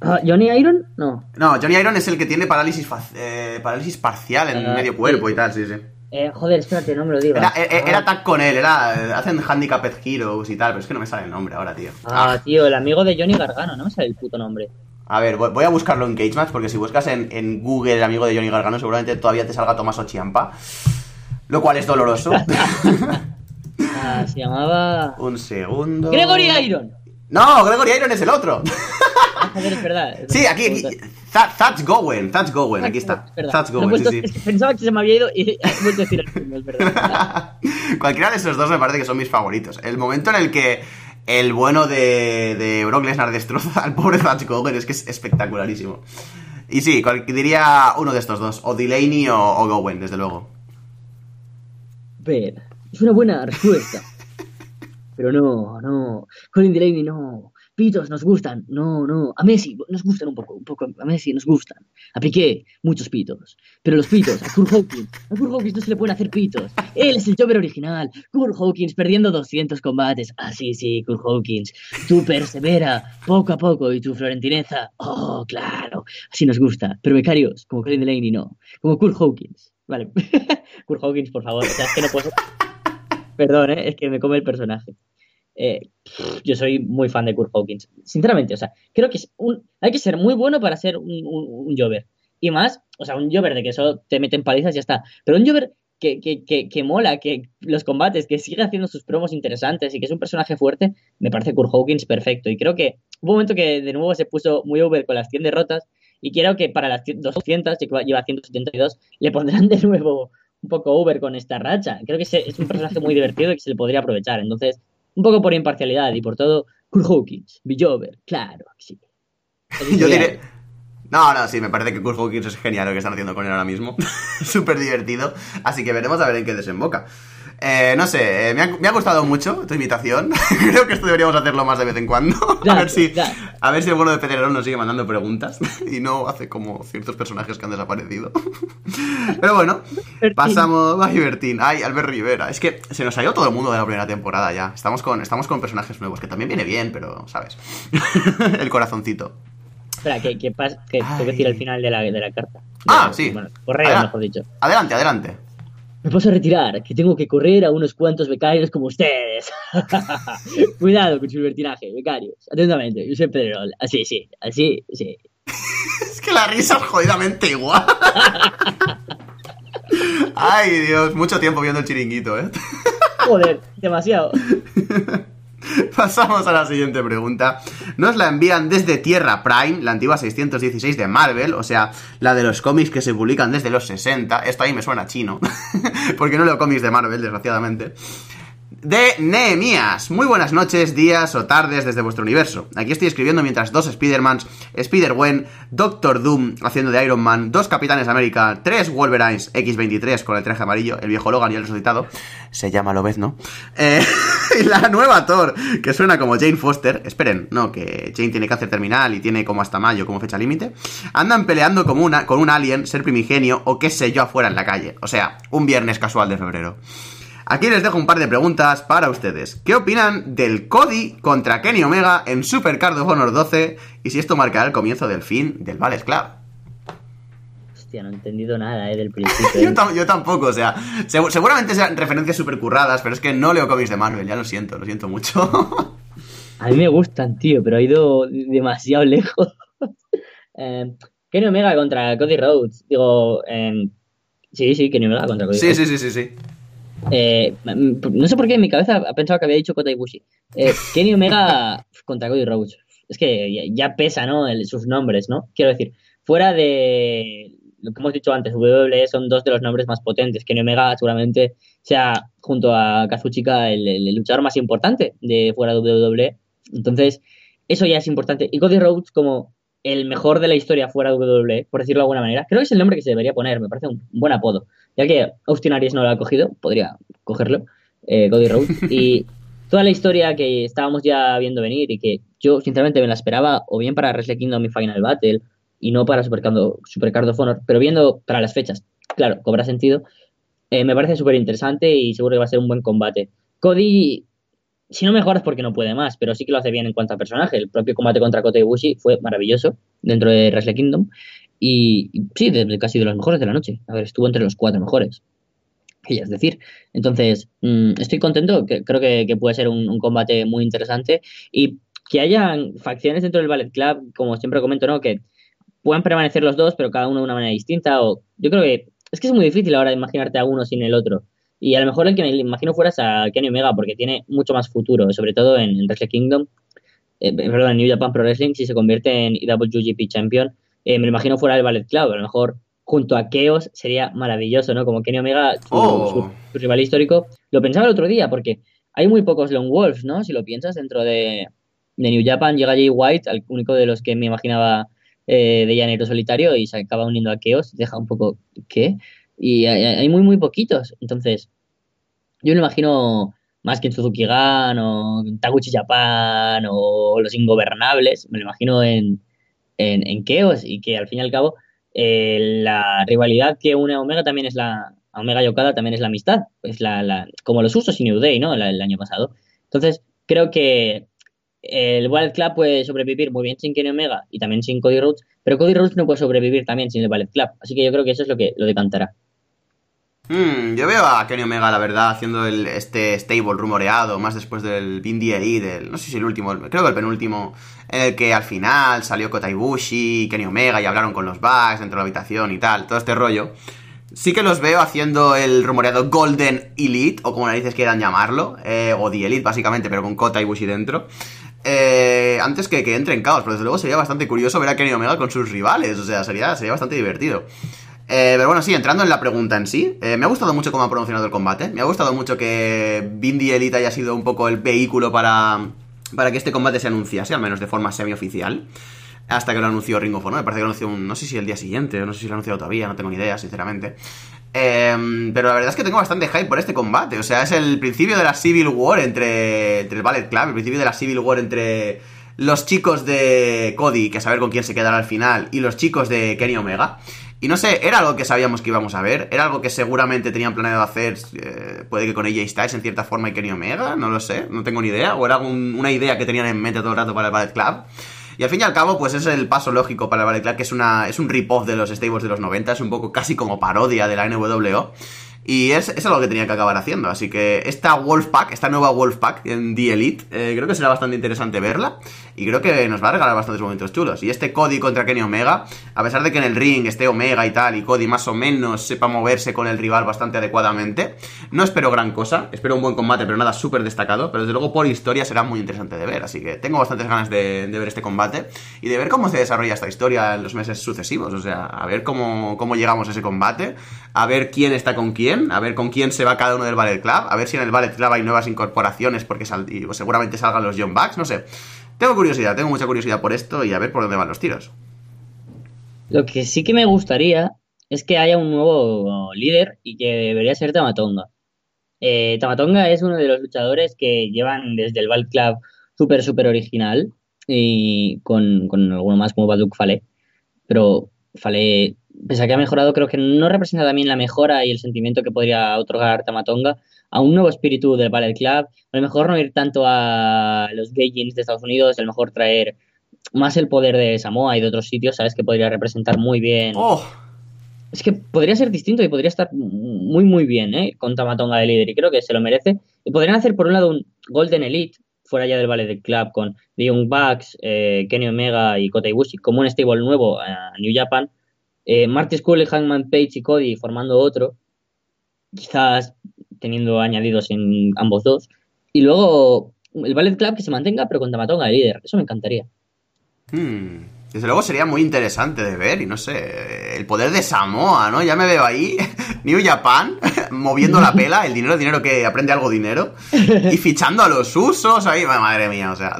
Ah, ¿Johnny Iron? No. no, Johnny Iron es el que tiene parálisis, eh, parálisis parcial en Ah, medio cuerpo sí. y tal, sí, sí. Eh, joder, espérate, no me lo digas. Era, era, era Ah, tag con él, era, eh, hacen Handicapped Heroes y tal, pero es que no me sale el nombre ahora, tío. Ah, tío, el amigo de Johnny Gargano, no me sale el puto nombre. A ver, voy, a buscarlo en Cage Match, porque si buscas en, en Google el amigo de Johnny Gargano, seguramente todavía te salga Tomás Ochiampa. Lo cual es doloroso. Ah, se llamaba. Un segundo. Gregory Iron. No, Gregory Iron es el otro. Ah, es verdad. es Sí, aquí, aquí. That- That's Gowen, That's Gowen, aquí está. Es. That's Gowen, puesto- sí, Es sí. que pensaba que se me había ido y he vuelto a decir el mismo, es verdad. Cualquiera de esos dos me parece que son mis favoritos. El momento en el que el bueno de, de Brock Lesnar destroza al pobre Thatch Gowen es que es espectacularísimo. Y sí, diría uno de estos dos, o Delaney o, o Gowen, desde luego. Ver, es una buena respuesta. Pero no, no. Colin Delaney no. Pitos nos gustan. No, no. A Messi nos gustan un poco, un poco. A Messi nos gustan. A Piqué, muchos pitos. Pero los pitos, a Kurt Hawkins. A Kurt Hawkins no se le pueden hacer pitos. Él es el Jover original. Kurt Hawkins perdiendo 200 combates. Ah, sí, sí, Kurt Hawkins. Tú persevera, poco a poco. Y tu florentineza. Oh, claro. Así nos gusta. Pero becarios, como Colin Delaney, no. Como Kurt Hawkins. Vale. Kurt Hawkins, por favor. O sea, es que no puedo. Perdón, ¿eh? es que me come el personaje. Eh, yo soy muy fan de Kurt Hawkins. Sinceramente, o sea, creo que es un, hay que ser muy bueno para ser un, un, Jover. Y más, o sea, un Jover de que solo te meten palizas y ya está. Pero un Jover que, que, que, que mola, que los combates, que sigue haciendo sus promos interesantes y que es un personaje fuerte, me parece Kurt Hawkins perfecto. Y creo que hubo un momento que de nuevo se puso muy over con las 100 derrotas y creo que para las 200, ya que lleva 172, le pondrán de nuevo un poco over con esta racha. Creo que es un personaje muy divertido y que se le podría aprovechar. Entonces, un poco por imparcialidad y por todo, Kurt Hawkins, Jover, claro sí. Yo diré. No, no, sí, me parece que Kurt Hawkins es genial lo que están haciendo con él ahora mismo. Súper divertido. Así que veremos a ver en qué desemboca. Eh, no sé, eh, me, ha, me ha gustado mucho tu invitación. Creo que esto deberíamos hacerlo más de vez en cuando. a, ver si, a ver si el bueno de Pedrerón nos sigue mandando preguntas y no hace como ciertos personajes que han desaparecido. Pero bueno, Bertín. pasamos a Bertín. Ay, Albert Rivera. Es que se nos ido todo el mundo de la primera temporada ya. Estamos con, estamos con personajes nuevos, que también viene bien, pero, ¿sabes? el corazoncito. Espera, que, que, pas- que tengo que decir el final de la, de la carta. Ah, sí. Bueno, correo, Adela- mejor dicho. Adelante, adelante. Me paso a retirar, que tengo que correr a unos cuantos becarios como ustedes. Cuidado con su libertinaje, becarios. Atentamente, yo soy Pedrerol. Así, sí, así, sí. Es que la risa es jodidamente igual. Ay, Dios, mucho tiempo viendo el chiringuito, ¿eh? Joder, demasiado. Pasamos a la siguiente pregunta. Nos la envían desde Tierra Prime, la antigua 616 de Marvel, o sea, la de los cómics que se publican desde los 60. Esto ahí me suena chino, porque no leo cómics de Marvel, desgraciadamente. De Nehemías. Muy buenas noches, días o tardes desde vuestro universo. Aquí estoy escribiendo mientras dos Spider-Mans, Spider-Gwen, Doctor Doom haciendo de Iron Man, dos Capitanes América, tres Wolverines X-23 con el traje amarillo, el viejo Logan y el resucitado. Se llama Lobezno. Eh, y la nueva Thor, que suena como Jane Foster. Esperen, no, que Jane tiene cáncer terminal y tiene como hasta mayo como fecha límite. Andan peleando como una, con un alien, ser primigenio o qué sé yo afuera en la calle. O sea, un viernes casual de febrero. Aquí les dejo un par de preguntas para ustedes. ¿Qué opinan del Cody contra Kenny Omega en Super Card of Honor 12? Y si esto marcará el comienzo del fin del Ballet Club. Hostia, no he entendido nada, eh, del principio. Yo, tam- yo tampoco, o sea, segu- seguramente sean referencias super curradas, pero es que no leo cómics de Marvel, ya lo siento, lo siento mucho. A mí me gustan, tío, pero ha ido demasiado lejos. eh, Kenny Omega contra Cody Rhodes. Digo, eh, sí, sí, Kenny Omega contra Cody sí, Rhodes. sí, sí, sí, sí. Eh, no sé por qué en mi cabeza ha pensado que había dicho Kota Ibushi. Eh, Kenny Omega contra Cody Rhodes. Es que ya, ya pesa, ¿no? El- sus nombres, ¿no? Quiero decir, fuera de lo que hemos dicho antes, WWE son dos de los nombres más potentes. Kenny Omega seguramente sea, junto a Kazuchika, el, el, luchador más importante de fuera de WWE. Entonces, eso ya es importante. Y Cody Rhodes como el mejor de la historia fuera de WWE, por decirlo de alguna manera. Creo que es el nombre que se debería poner, me parece un buen apodo. Ya que Austin Aries no lo ha cogido, podría cogerlo, eh, Cody Rhodes. Y toda la historia que estábamos ya viendo venir y que yo sinceramente me la esperaba o bien para Wrestle Kingdom y Final Battle y no para Supercard Super of Honor, pero viendo para las fechas, claro, cobra sentido, eh, me parece súper interesante y seguro que va a ser un buen combate. Cody si no mejoras porque no puede más, pero sí que lo hace bien en cuanto a personaje. El propio combate contra Kota Ibushi fue maravilloso dentro de Wrestle Kingdom. Y, sí, de, casi de los mejores de la noche. A ver, estuvo entre los cuatro mejores. Es decir, entonces mm, estoy contento, creo que, puede ser un, combate muy interesante y que haya facciones dentro del Ballet Club, como siempre comento, ¿no? Que puedan permanecer los dos, pero cada uno de una manera distinta. O yo creo que es que es muy difícil ahora imaginarte a uno sin el otro. Y a lo mejor el que me imagino fuera es a Kenny Omega, porque tiene mucho más futuro, sobre todo en Wrestle Kingdom, eh, perdón, en New Japan Pro Wrestling, si se convierte en IWGP Champion, eh, me lo imagino fuera del Ballet Club, a lo mejor junto a Chaos sería maravilloso, ¿no? Como Kenny Omega, su, oh. rival histórico. Lo pensaba el otro día, porque hay muy pocos Long Wolves, ¿no? Si lo piensas, dentro de, New Japan llega Jay White, el único de los que me imaginaba eh, de llanero solitario, y se acaba uniendo a Chaos, deja un poco, ¿qué? Y hay, muy, muy poquitos. Entonces, yo me imagino más que en Suzuki Gun o en Taguchi Japan o Los Ingobernables, me lo imagino en, en, en Chaos y que al fin y al cabo eh, la rivalidad que une a Omega también es la, Omega y Okada también es la amistad, la, la, como los usos y New Day, ¿no? el año pasado. Entonces, creo que el Ballet Club puede sobrevivir muy bien sin Kenny Omega y también sin Cody Rhodes, pero Cody Rhodes no puede sobrevivir también sin el Ballet Club. Así que yo creo que eso es lo que lo decantará. Hmm, yo veo a Kenny Omega, la verdad, haciendo este stable rumoreado, más después del Bindi del, no sé si el último, creo que el penúltimo, en el que al final salió Kota Ibushi, Kenny Omega y hablaron con los Bugs dentro de la habitación y tal, todo este rollo. Sí que los veo haciendo el rumoreado Golden Elite, o como narices quieran llamarlo, eh, o The Elite básicamente, pero con Kota Ibushi dentro. Eh, antes que, que entre en caos, pero desde luego sería bastante curioso ver a Kenny Omega con sus rivales, o sea, sería, sería bastante divertido. Eh, pero bueno, sí, entrando en la pregunta en sí, eh, me ha gustado mucho cómo ha promocionado el combate. Me ha gustado mucho que Bindi Elite haya sido un poco el vehículo para, para que este combate se anunciase, al menos de forma semioficial. Hasta que lo anunció Ring of Honor. Me parece que lo anunció, un, no sé si el día siguiente, no sé si lo ha anunciado todavía, no tengo ni idea, sinceramente. Em, pero la verdad es que tengo bastante hype por este combate. O sea, es el principio de la Civil War entre, entre el Ballet Club, el principio de la Civil War entre los chicos de Cody, que a saber con quién se quedará al final, y los chicos de Kenny Omega. Y no sé, era algo que sabíamos que íbamos a ver, era algo que seguramente tenían planeado hacer, eh, puede que con AJ Styles en cierta forma y Kenny Omega, no lo sé, no tengo ni idea, o era una idea que tenían en mente todo el rato para el Ballet Club. Y al fin y al cabo, pues es el paso lógico para Club, que es, una, es un rip-off de los stables de los 90, es un poco casi como parodia de la NWO. Y es, es algo que tenía que acabar haciendo. Así que esta Wolfpack, esta nueva Wolfpack en The Elite, eh, creo que será bastante interesante verla. Y creo que nos va a regalar bastantes momentos chulos. Y este Cody contra Kenny Omega, a pesar de que en el ring esté Omega y tal, y Cody más o menos sepa moverse con el rival bastante adecuadamente, no espero gran cosa. Espero un buen combate, pero nada súper destacado. Pero desde luego por historia será muy interesante de ver. Así que tengo bastantes ganas de, ver este combate y de ver cómo se desarrolla esta historia en los meses sucesivos. O sea, a ver cómo, cómo llegamos a ese combate, a ver quién está con quién a ver con quién se va cada uno del Ballet Club, a ver si en el Ballet Club hay nuevas incorporaciones porque seguramente salgan los John Bucks, no sé. Tengo curiosidad, tengo mucha curiosidad por esto y a ver por dónde van los tiros. Lo que sí que me gustaría es que haya un nuevo líder y que debería ser Tamatonga. Eh, Tamatonga es uno de los luchadores que llevan desde el Ballet Club súper, súper original y con, con alguno más como Baduk Fale. Pero Fale pese a que ha mejorado, creo que no representa también la mejora y el sentimiento que podría otorgar Tamatonga a un nuevo espíritu del Ballet Club. A lo mejor no ir tanto a los Gaijins de Estados Unidos, a lo mejor traer más el poder de Samoa y de otros sitios, ¿sabes? Que podría representar muy bien. Oh. Es que podría ser distinto y podría estar muy, muy bien, ¿eh? Con Tamatonga de líder y creo que se lo merece. Y podrían hacer, por un lado, un Golden Elite fuera ya del Ballet Club con The Young Bucks, eh, Kenny Omega y Kota Ibushi como un stable nuevo a New Japan eh, Marty School, Hangman Page y Cody formando otro, quizás teniendo añadidos en ambos dos. Y luego el Ballet Club que se mantenga, pero con Tamatonga de líder. Eso me encantaría. Hmm. Desde luego sería muy interesante de ver y no sé, el poder de Samoa, ¿no? Ya me veo ahí, New Japan, moviendo la pela, el dinero, dinero que aprende algo dinero, y fichando a los usos ahí, madre mía, o sea.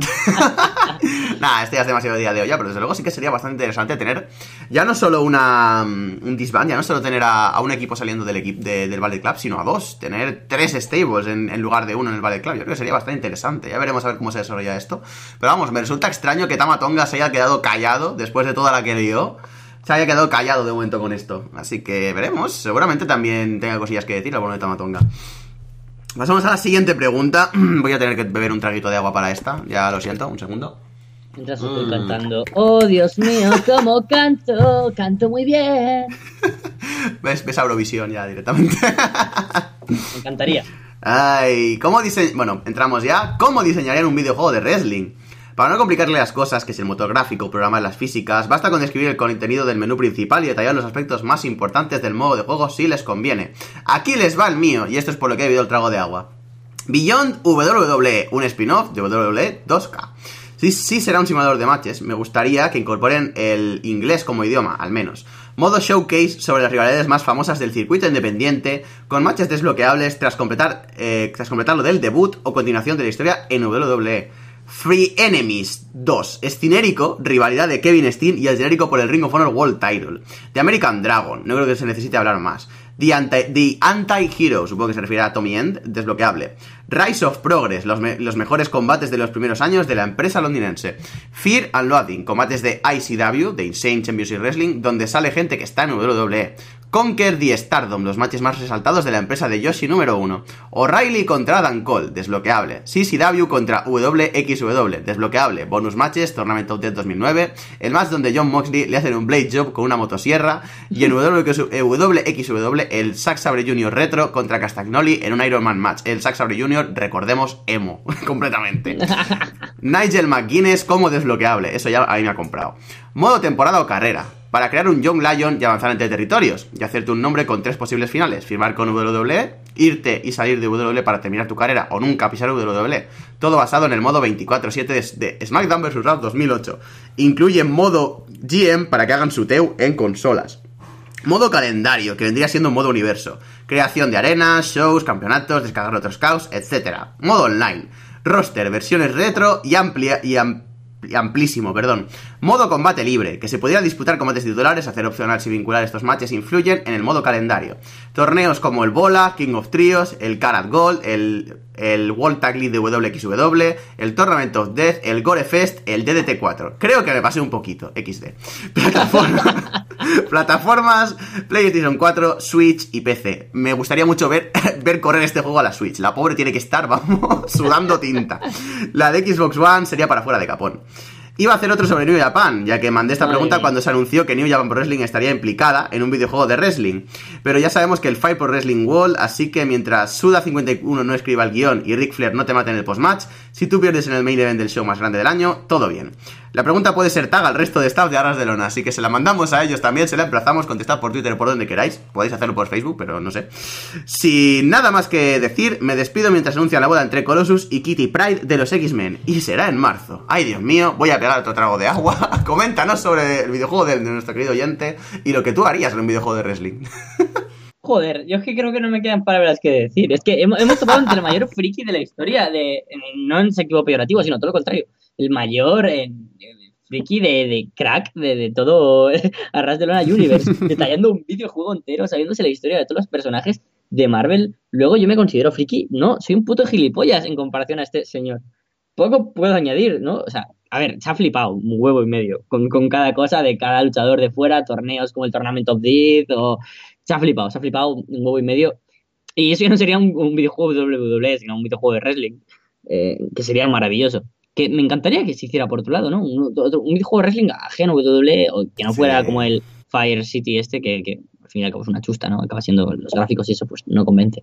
Nada, este ya es demasiado día de hoy, pero desde luego sí que sería bastante interesante tener ya no solo una, mm, un disband, ya no solo tener a, un equipo saliendo del equipo del Ballet Club, sino a dos, tener tres stables en, en, lugar de uno en el Ballet Club. Yo creo que sería bastante interesante, ya veremos a ver cómo se desarrolla esto. Pero vamos, me resulta extraño que Tamatonga se haya quedado callado después de toda la que dio, se haya quedado callado de momento con esto. Así que veremos. Seguramente también tenga cosillas que decir al bueno de Tamatonga. Pasamos a la siguiente pregunta. Voy a tener que beber un traguito de agua para esta. Ya lo siento, un segundo. Mientras estoy mm. cantando. Oh, Dios mío, cómo canto. Canto muy bien. ¿Ves? Ves Eurovisión ya directamente. Me encantaría. Ay, ¿cómo diseñar? Bueno, entramos ya. ¿Cómo diseñarían un videojuego de wrestling? Para no complicarle las cosas, que es el motor gráfico, programar las físicas, basta con describir el contenido del menú principal y detallar los aspectos más importantes del modo de juego si les conviene. Aquí les va el mío, y esto es por lo que he bebido el trago de agua. Beyond WWE, un spin-off de WWE 2K. Si sí será un simulador de matches, me gustaría que incorporen el inglés como idioma, al menos. Modo showcase sobre las rivalidades más famosas del circuito independiente, con matches desbloqueables tras completar, eh, tras completar lo del debut o continuación de la historia en WWE. Free Enemies 2. Es genérico, rivalidad de Kevin Steen y el genérico por el Ring of Honor World Title. The American Dragon, no creo que se necesite hablar más. The Anti-Hero, supongo que se refiere a Tommy End, desbloqueable. Rise of Progress, los, mejores combates de los primeros años de la empresa londinense. Fear and Loathing, combates de ICW, de Insane Championship Wrestling, donde sale gente que está en WWE. Conquer the Stardom, los matches más resaltados de la empresa de Yoshi número 1. O'Reilly contra Dan Cole, desbloqueable. CCW contra WXW, desbloqueable. Bonus matches, Tournament of Death 2009. El match donde John Moxley le hacen un Blade Job con una motosierra. Y en WXW, el Zack Sabre Jr. Retro contra Castagnoli en un Iron Man match. El Zack Sabre Jr., recordemos, emo, completamente. Nigel McGuinness como desbloqueable, eso ya a mí me ha comprado. Modo temporada o carrera para crear un Young Lion y avanzar entre territorios, y hacerte un nombre con tres posibles finales, firmar con WWE, irte y salir de WWE para terminar tu carrera o nunca pisar WWE. Todo basado en el modo 24-7 de, SmackDown vs. Raw 2008. Incluye modo GM para que hagan su TEU en consolas. Modo calendario, que vendría siendo un modo universo. Creación de arenas, shows, campeonatos, descargar otros caos, etc. Modo online. Roster, versiones retro y amplia y amplísimo, perdón. Modo combate libre, que se pudiera disputar combates titulares, hacer opcional si vincular estos matches influyen en el modo calendario. Torneos como el Bola, King of Trios, el Karat Gold, el, el World Tag League de WXW, el Tournament of Death, el Gore Fest, el DDT4. Creo que me pasé un poquito, XD. plataformas, PlayStation 4, Switch y PC. Me gustaría mucho ver, ver correr este juego a la Switch. La pobre tiene que estar, vamos, sudando tinta. La de Xbox One sería para fuera de capón. Iba a hacer otro sobre New Japan, ya que mandé esta pregunta cuando se anunció que New Japan Pro Wrestling estaría implicada en un videojuego de wrestling. Pero ya sabemos que el Fight Pro Wrestling Wall, así que mientras Suda51 no escriba el guion y Ric Flair no te mate en el postmatch, si tú pierdes en el main event del show más grande del año, todo bien. La pregunta puede ser tag al resto de staff de Arras de Lona, así que se la mandamos a ellos también, se la emplazamos, contestad por Twitter o por donde queráis, podéis hacerlo por Facebook, pero no sé. Sin nada más que decir, me despido mientras anuncia la boda entre Colossus y Kitty Pride de los X-Men, y será en marzo. Ay, Dios mío, voy a otro trago de agua. Coméntanos sobre el videojuego de, nuestro querido oyente y lo que tú harías en un videojuego de wrestling. Joder, yo es que creo que no me quedan palabras que decir. Es que hemos, hemos topado entre el mayor friki de la historia, de, no en sentido peyorativo, sino todo lo contrario el mayor eh, friki de, crack de, todo Arras de Lona Universe, detallando un videojuego entero, sabiéndose la historia de todos los personajes de Marvel. Luego yo me considero friki, no, soy un puto gilipollas en comparación a este señor. Poco puedo añadir, ¿no? O sea, a ver, se ha flipado un huevo y medio con, cada cosa de cada luchador de fuera, torneos como el Tournament of Death, o se ha flipado, se ha flipado un huevo y medio. Y eso ya no sería un, videojuego de WWE, sino un videojuego de wrestling, eh, que sería maravilloso que me encantaría que se hiciera por otro lado, ¿no? Un, videojuego de wrestling ajeno a WWE, o que no fuera como el Fire City este, que, al fin y al cabo es una chusta, ¿no? Acaba siendo los gráficos y eso, pues no convence.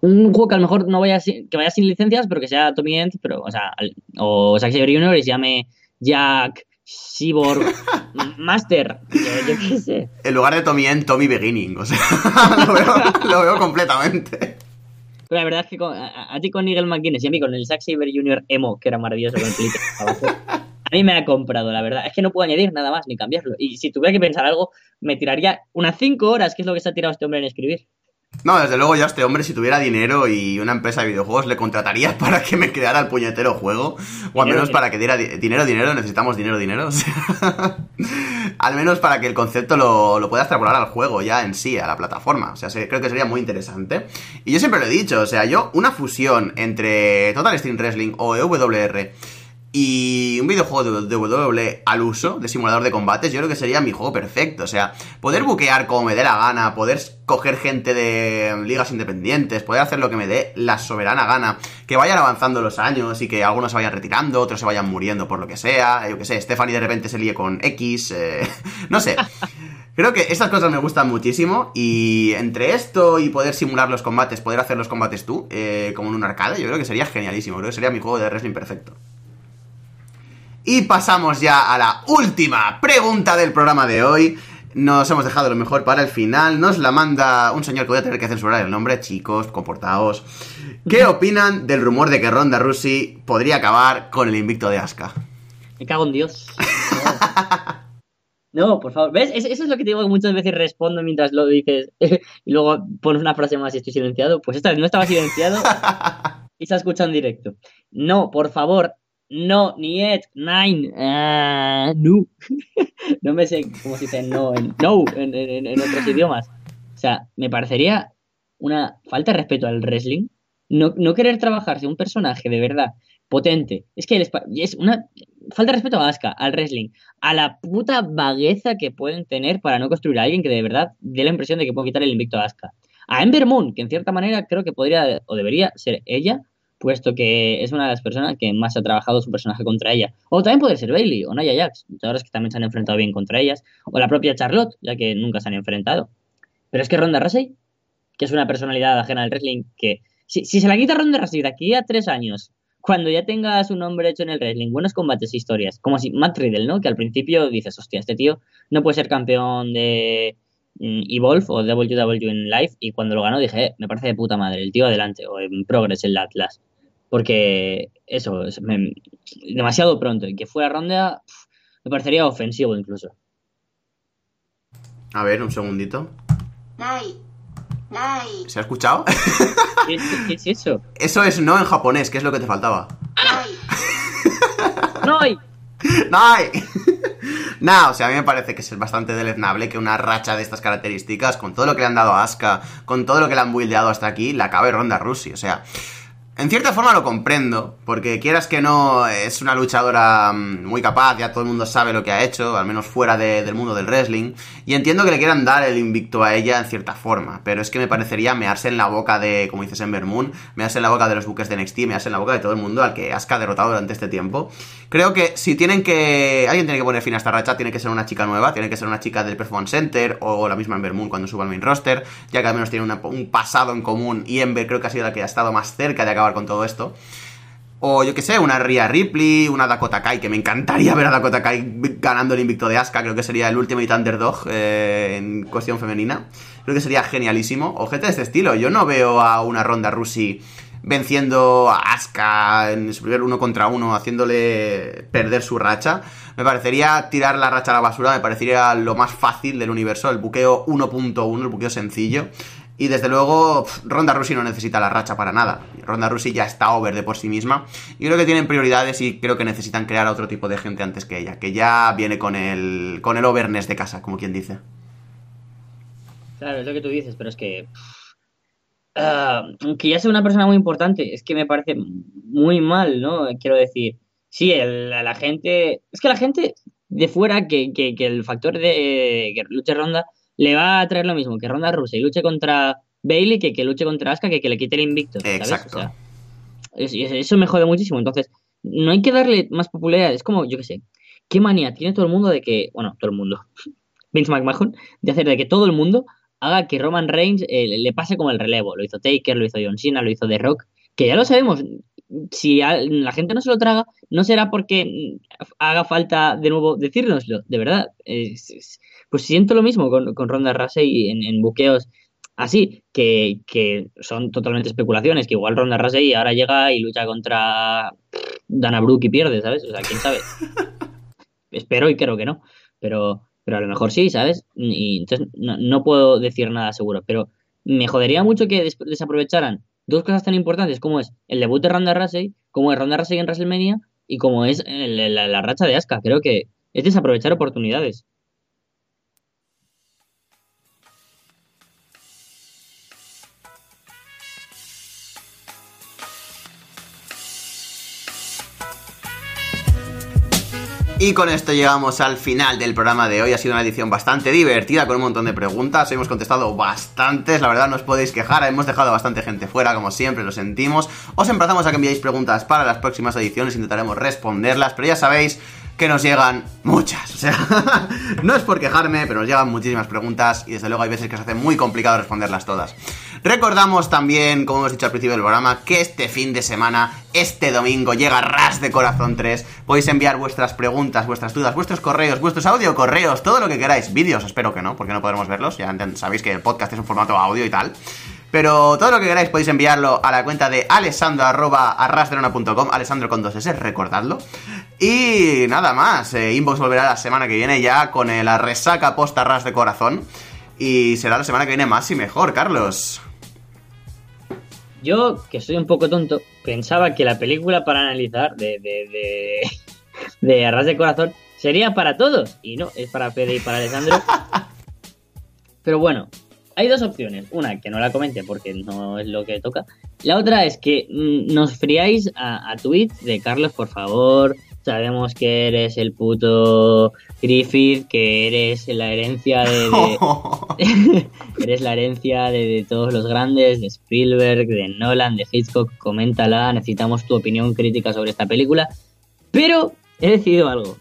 Un juego que a lo mejor no vaya sin, que vaya sin licencias, pero que sea Tommy End, pero, o sea, o Zack Saber Jr. y se llame Jack, Cyborg, Master, yo, qué sé. En lugar de Tommy End, Tommy Beginning, o sea, lo, veo, lo veo completamente. Pero la verdad es que a, ti con Nigel McGuinness y a mí con el Zack Saber Jr. Emo, que era maravilloso con el pelito a mí me ha comprado, la verdad. Es que no puedo añadir nada más ni cambiarlo. Y si tuviera que pensar algo, me tiraría unas 5 horas, que es lo que se ha tirado este hombre en escribir. No, desde luego ya este hombre, si tuviera dinero y una empresa de videojuegos, le contrataría para que me creara el puñetero juego. O al menos para que diera dinero, dinero, necesitamos dinero, dinero. al menos para que el concepto lo, lo pueda extrapolar al juego ya en sí, a la plataforma. O sea, creo que sería muy interesante. Y yo siempre lo he dicho, o sea, yo una fusión entre Total Steam Wrestling o EWR y un videojuego de WWE al uso, de simulador de combates, yo creo que sería mi juego perfecto. O sea, poder buquear como me dé la gana, poder coger gente de ligas independientes, poder hacer lo que me dé la soberana gana, que vayan avanzando los años y que algunos se vayan retirando, otros se vayan muriendo por lo que sea, yo que sé, Stephanie de repente se líe con X, eh, no sé. Creo que estas cosas me gustan muchísimo y entre esto y poder simular los combates, poder hacer los combates tú, eh, como en un arcade, yo creo que sería genialísimo, creo que sería mi juego de wrestling perfecto. Y pasamos ya a la última pregunta del programa de hoy. Nos hemos dejado lo mejor para el final. Nos la manda un señor que voy a tener que censurar el nombre. Chicos, comportaos. ¿Qué opinan del rumor de que Ronda Rousey podría acabar con el invicto de Asuka? Me cago en Dios. No, por favor. ¿Ves? Eso es lo que te digo que muchas veces respondo mientras lo dices y luego pones una frase más y estoy silenciado. Pues esta vez no estaba silenciado y se ha escuchado en directo. No, por favor, no, niet, nine, uh, no. no me sé cómo se dice no en, no en, otros idiomas. O sea, me parecería una falta de respeto al wrestling. No, no querer trabajarse un personaje de verdad potente. Es que es una falta de respeto a Asuka, al wrestling, a la puta vagueza que pueden tener para no construir a alguien que de verdad dé la impresión de que puede quitar el invicto a Asuka. A Ember Moon, que en cierta manera creo que podría o debería ser ella puesto que es una de las personas que más ha trabajado su personaje contra ella. O también puede ser Bailey o Nia Jax, luchadoras que también se han enfrentado bien contra ellas, o la propia Charlotte, ya que nunca se han enfrentado. Pero es que Ronda Rousey, que es una personalidad ajena al wrestling, que si, se la quita Ronda Rousey de aquí a tres años, cuando ya tenga su nombre hecho en el wrestling, buenos combates e historias, como si Matt Riddle, ¿no? Que al principio dices, hostia, este tío no puede ser campeón de mm, Evolve o WWE en Live y cuando lo ganó dije, eh, me parece de puta madre, el tío adelante, o en Progress el Atlas porque eso, es demasiado pronto. Y que fuera ronda me parecería ofensivo incluso. A ver, un segundito. ¿Se ha escuchado? ¿Qué, es eso? Eso es no en japonés, que es lo que te faltaba. ¡Nai! ¡Nai! Nah, o sea, a mí me parece que es bastante deleznable que una racha de estas características, con todo lo que le han dado a Asuka, con todo lo que le han buildeado hasta aquí, la acabe Ronda Rousey. O sea, en cierta forma lo comprendo, porque quieras que no, es una luchadora mm, muy capaz, ya todo el mundo sabe lo que ha hecho, al menos fuera del mundo del wrestling, y entiendo que le quieran dar el invicto a ella en cierta forma, pero es que me parecería mearse en la boca de, como dices en Moon, mearse en la boca de los buques de NXT, mearse en la boca de todo el mundo al que Asuka derrotado durante este tiempo. Creo que si tienen que, alguien tiene que poner fin a esta racha, tiene que ser una chica nueva, tiene que ser una chica del Performance Center, o la misma Ember Moon cuando suba al main roster, ya que al menos tiene un pasado en común, y Ember creo que ha sido la que ha estado más cerca de acabar con todo esto. O yo que sé, una Rhea Ripley, una Dakota Kai, que me encantaría ver a Dakota Kai ganando el invicto de Asuka, creo que sería el Ultimate Underdog eh, en cuestión femenina. Creo que sería genialísimo. O gente de este estilo, yo no veo a una Ronda Rousey venciendo a Asuka en su primer uno contra uno, haciéndole perder su racha. Me parecería tirar la racha a la basura, me parecería lo más fácil del universo, el buqueo 1.1, el buqueo sencillo. Y desde luego, Ronda Rousey no necesita la racha para nada. Ronda Rousey ya está over de por sí misma. Y creo que tienen prioridades y creo que necesitan crear a otro tipo de gente antes que ella, que ya viene con el, con el overness de casa, como quien dice. Claro, es lo que tú dices, pero es que. aunque ya sea una persona muy importante, es que me parece muy mal, ¿no? Quiero decir, sí, la gente. Es que la gente de fuera, que, que, que el factor de que luche Ronda le va a traer lo mismo que Ronda Rousey luche contra Bailey que que luche contra Asuka que que le quite el invicto. ¿sabes? Exacto. eso me jode muchísimo. Entonces, no hay que darle más popularidad. Es como, yo qué sé, qué manía tiene todo el mundo de que, bueno, todo el mundo, Vince McMahon, de hacer de que todo el mundo haga que Roman Reigns eh, le pase como el relevo. Lo hizo Taker, lo hizo John Cena, lo hizo The Rock, que ya lo sabemos. Si la gente no se lo traga, no será porque haga falta de nuevo decírnoslo, de verdad. es, pues siento lo mismo con, con Ronda Rousey en, en buqueos así, que, que, son totalmente especulaciones, que igual Ronda Rousey ahora llega y lucha contra Dana Brooke y pierde, ¿sabes? O sea, quién sabe. espero y creo que no, pero, pero a lo mejor sí, ¿sabes? Y entonces no, puedo decir nada seguro, pero me jodería mucho que desaprovecharan dos cosas tan importantes como es el debut de Ronda Rousey, como es Ronda Rousey en WrestleMania y como es la, la racha de Asuka. Creo que es desaprovechar oportunidades. Y con esto llegamos al final del programa de hoy. Ha sido una edición bastante divertida con un montón de preguntas. Hemos contestado bastantes, la verdad no os podéis quejar. Hemos dejado bastante gente fuera, como siempre, lo sentimos. Os emplazamos a que enviéis preguntas para las próximas ediciones, intentaremos responderlas, pero ya sabéis que nos llegan muchas. O sea, no es por quejarme, pero nos llegan muchísimas preguntas y desde luego hay veces que se hace muy complicado responderlas todas. Recordamos también, como hemos dicho al principio del programa, que este fin de semana, este domingo, llega Ras de Corazón 3. Podéis enviar vuestras preguntas, vuestras dudas, vuestros correos, vuestros audio correos, todo lo que queráis. Vídeos, espero que no, porque no podremos verlos. Ya sabéis que el podcast es un formato audio y tal. Pero todo lo que queráis podéis enviarlo a la cuenta de alessandro alessandro con dos S, recordadlo. Y nada más, eh, Inbox volverá la semana que viene ya con la resaca post arras de corazón. Y será la semana que viene más y mejor, Carlos. Yo, que soy un poco tonto, pensaba que la película para analizar de, de, de, de Arras de Corazón sería para todos. Y no, es para Fede y para Alessandro. Pero bueno, hay dos opciones. Una, que no la comente porque no es lo que toca. La otra es que mm, nos friáis a, a tweets de Carlos, por favor, Sabemos que eres el puto Griffith, que eres la herencia de. eres la herencia de, todos los grandes, de Spielberg, de Nolan, de Hitchcock. Coméntala, necesitamos tu opinión crítica sobre esta película. Pero he decidido algo.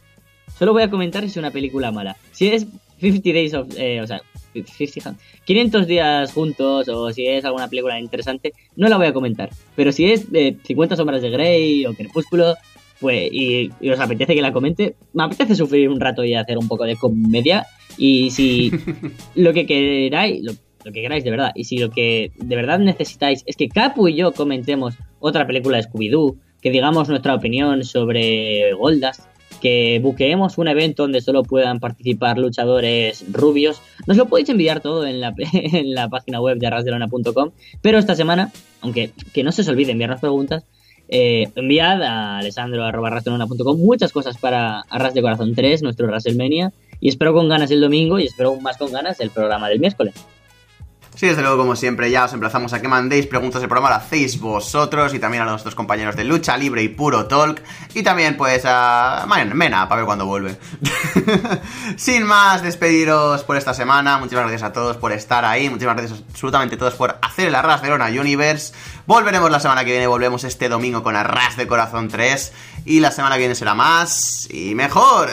Solo voy a comentar si es una película mala. Si es 50 Days of. Eh, o sea, 50, 500 días juntos o si es alguna película interesante, no la voy a comentar. Pero si es de 50 sombras de Grey o Crepúsculo, pues, y, os apetece que la comente, me apetece sufrir un rato y hacer un poco de comedia. Y si lo que queráis, lo, que queráis de verdad, y si lo que de verdad necesitáis es que Capu y yo comentemos otra película de Scooby-Doo, que digamos nuestra opinión sobre Goldas, que buqueemos un evento donde solo puedan participar luchadores rubios, nos lo podéis enviar todo en la, en la página web de arrasdelona.com. Pero esta semana, aunque que no se os olvide enviarnos preguntas, eh, enviad a alessandro.com muchas cosas para Arras de Corazón 3, nuestro WrestleMania, y espero con ganas el domingo y espero más con ganas el programa del miércoles. Sí, desde luego, como siempre, ya os emplazamos a que mandéis preguntas del programa, lo hacéis vosotros y también a nuestros compañeros de Lucha Libre y Puro Talk. Y también, pues, a Mena, para ver cuándo vuelve. Sin más, despediros por esta semana. Muchísimas gracias a todos por estar ahí. Muchísimas gracias absolutamente a todos por hacer el Arras Verona Universe. Volveremos la semana que viene, volvemos este domingo con Arras de Corazón 3. Y la semana que viene será más y mejor.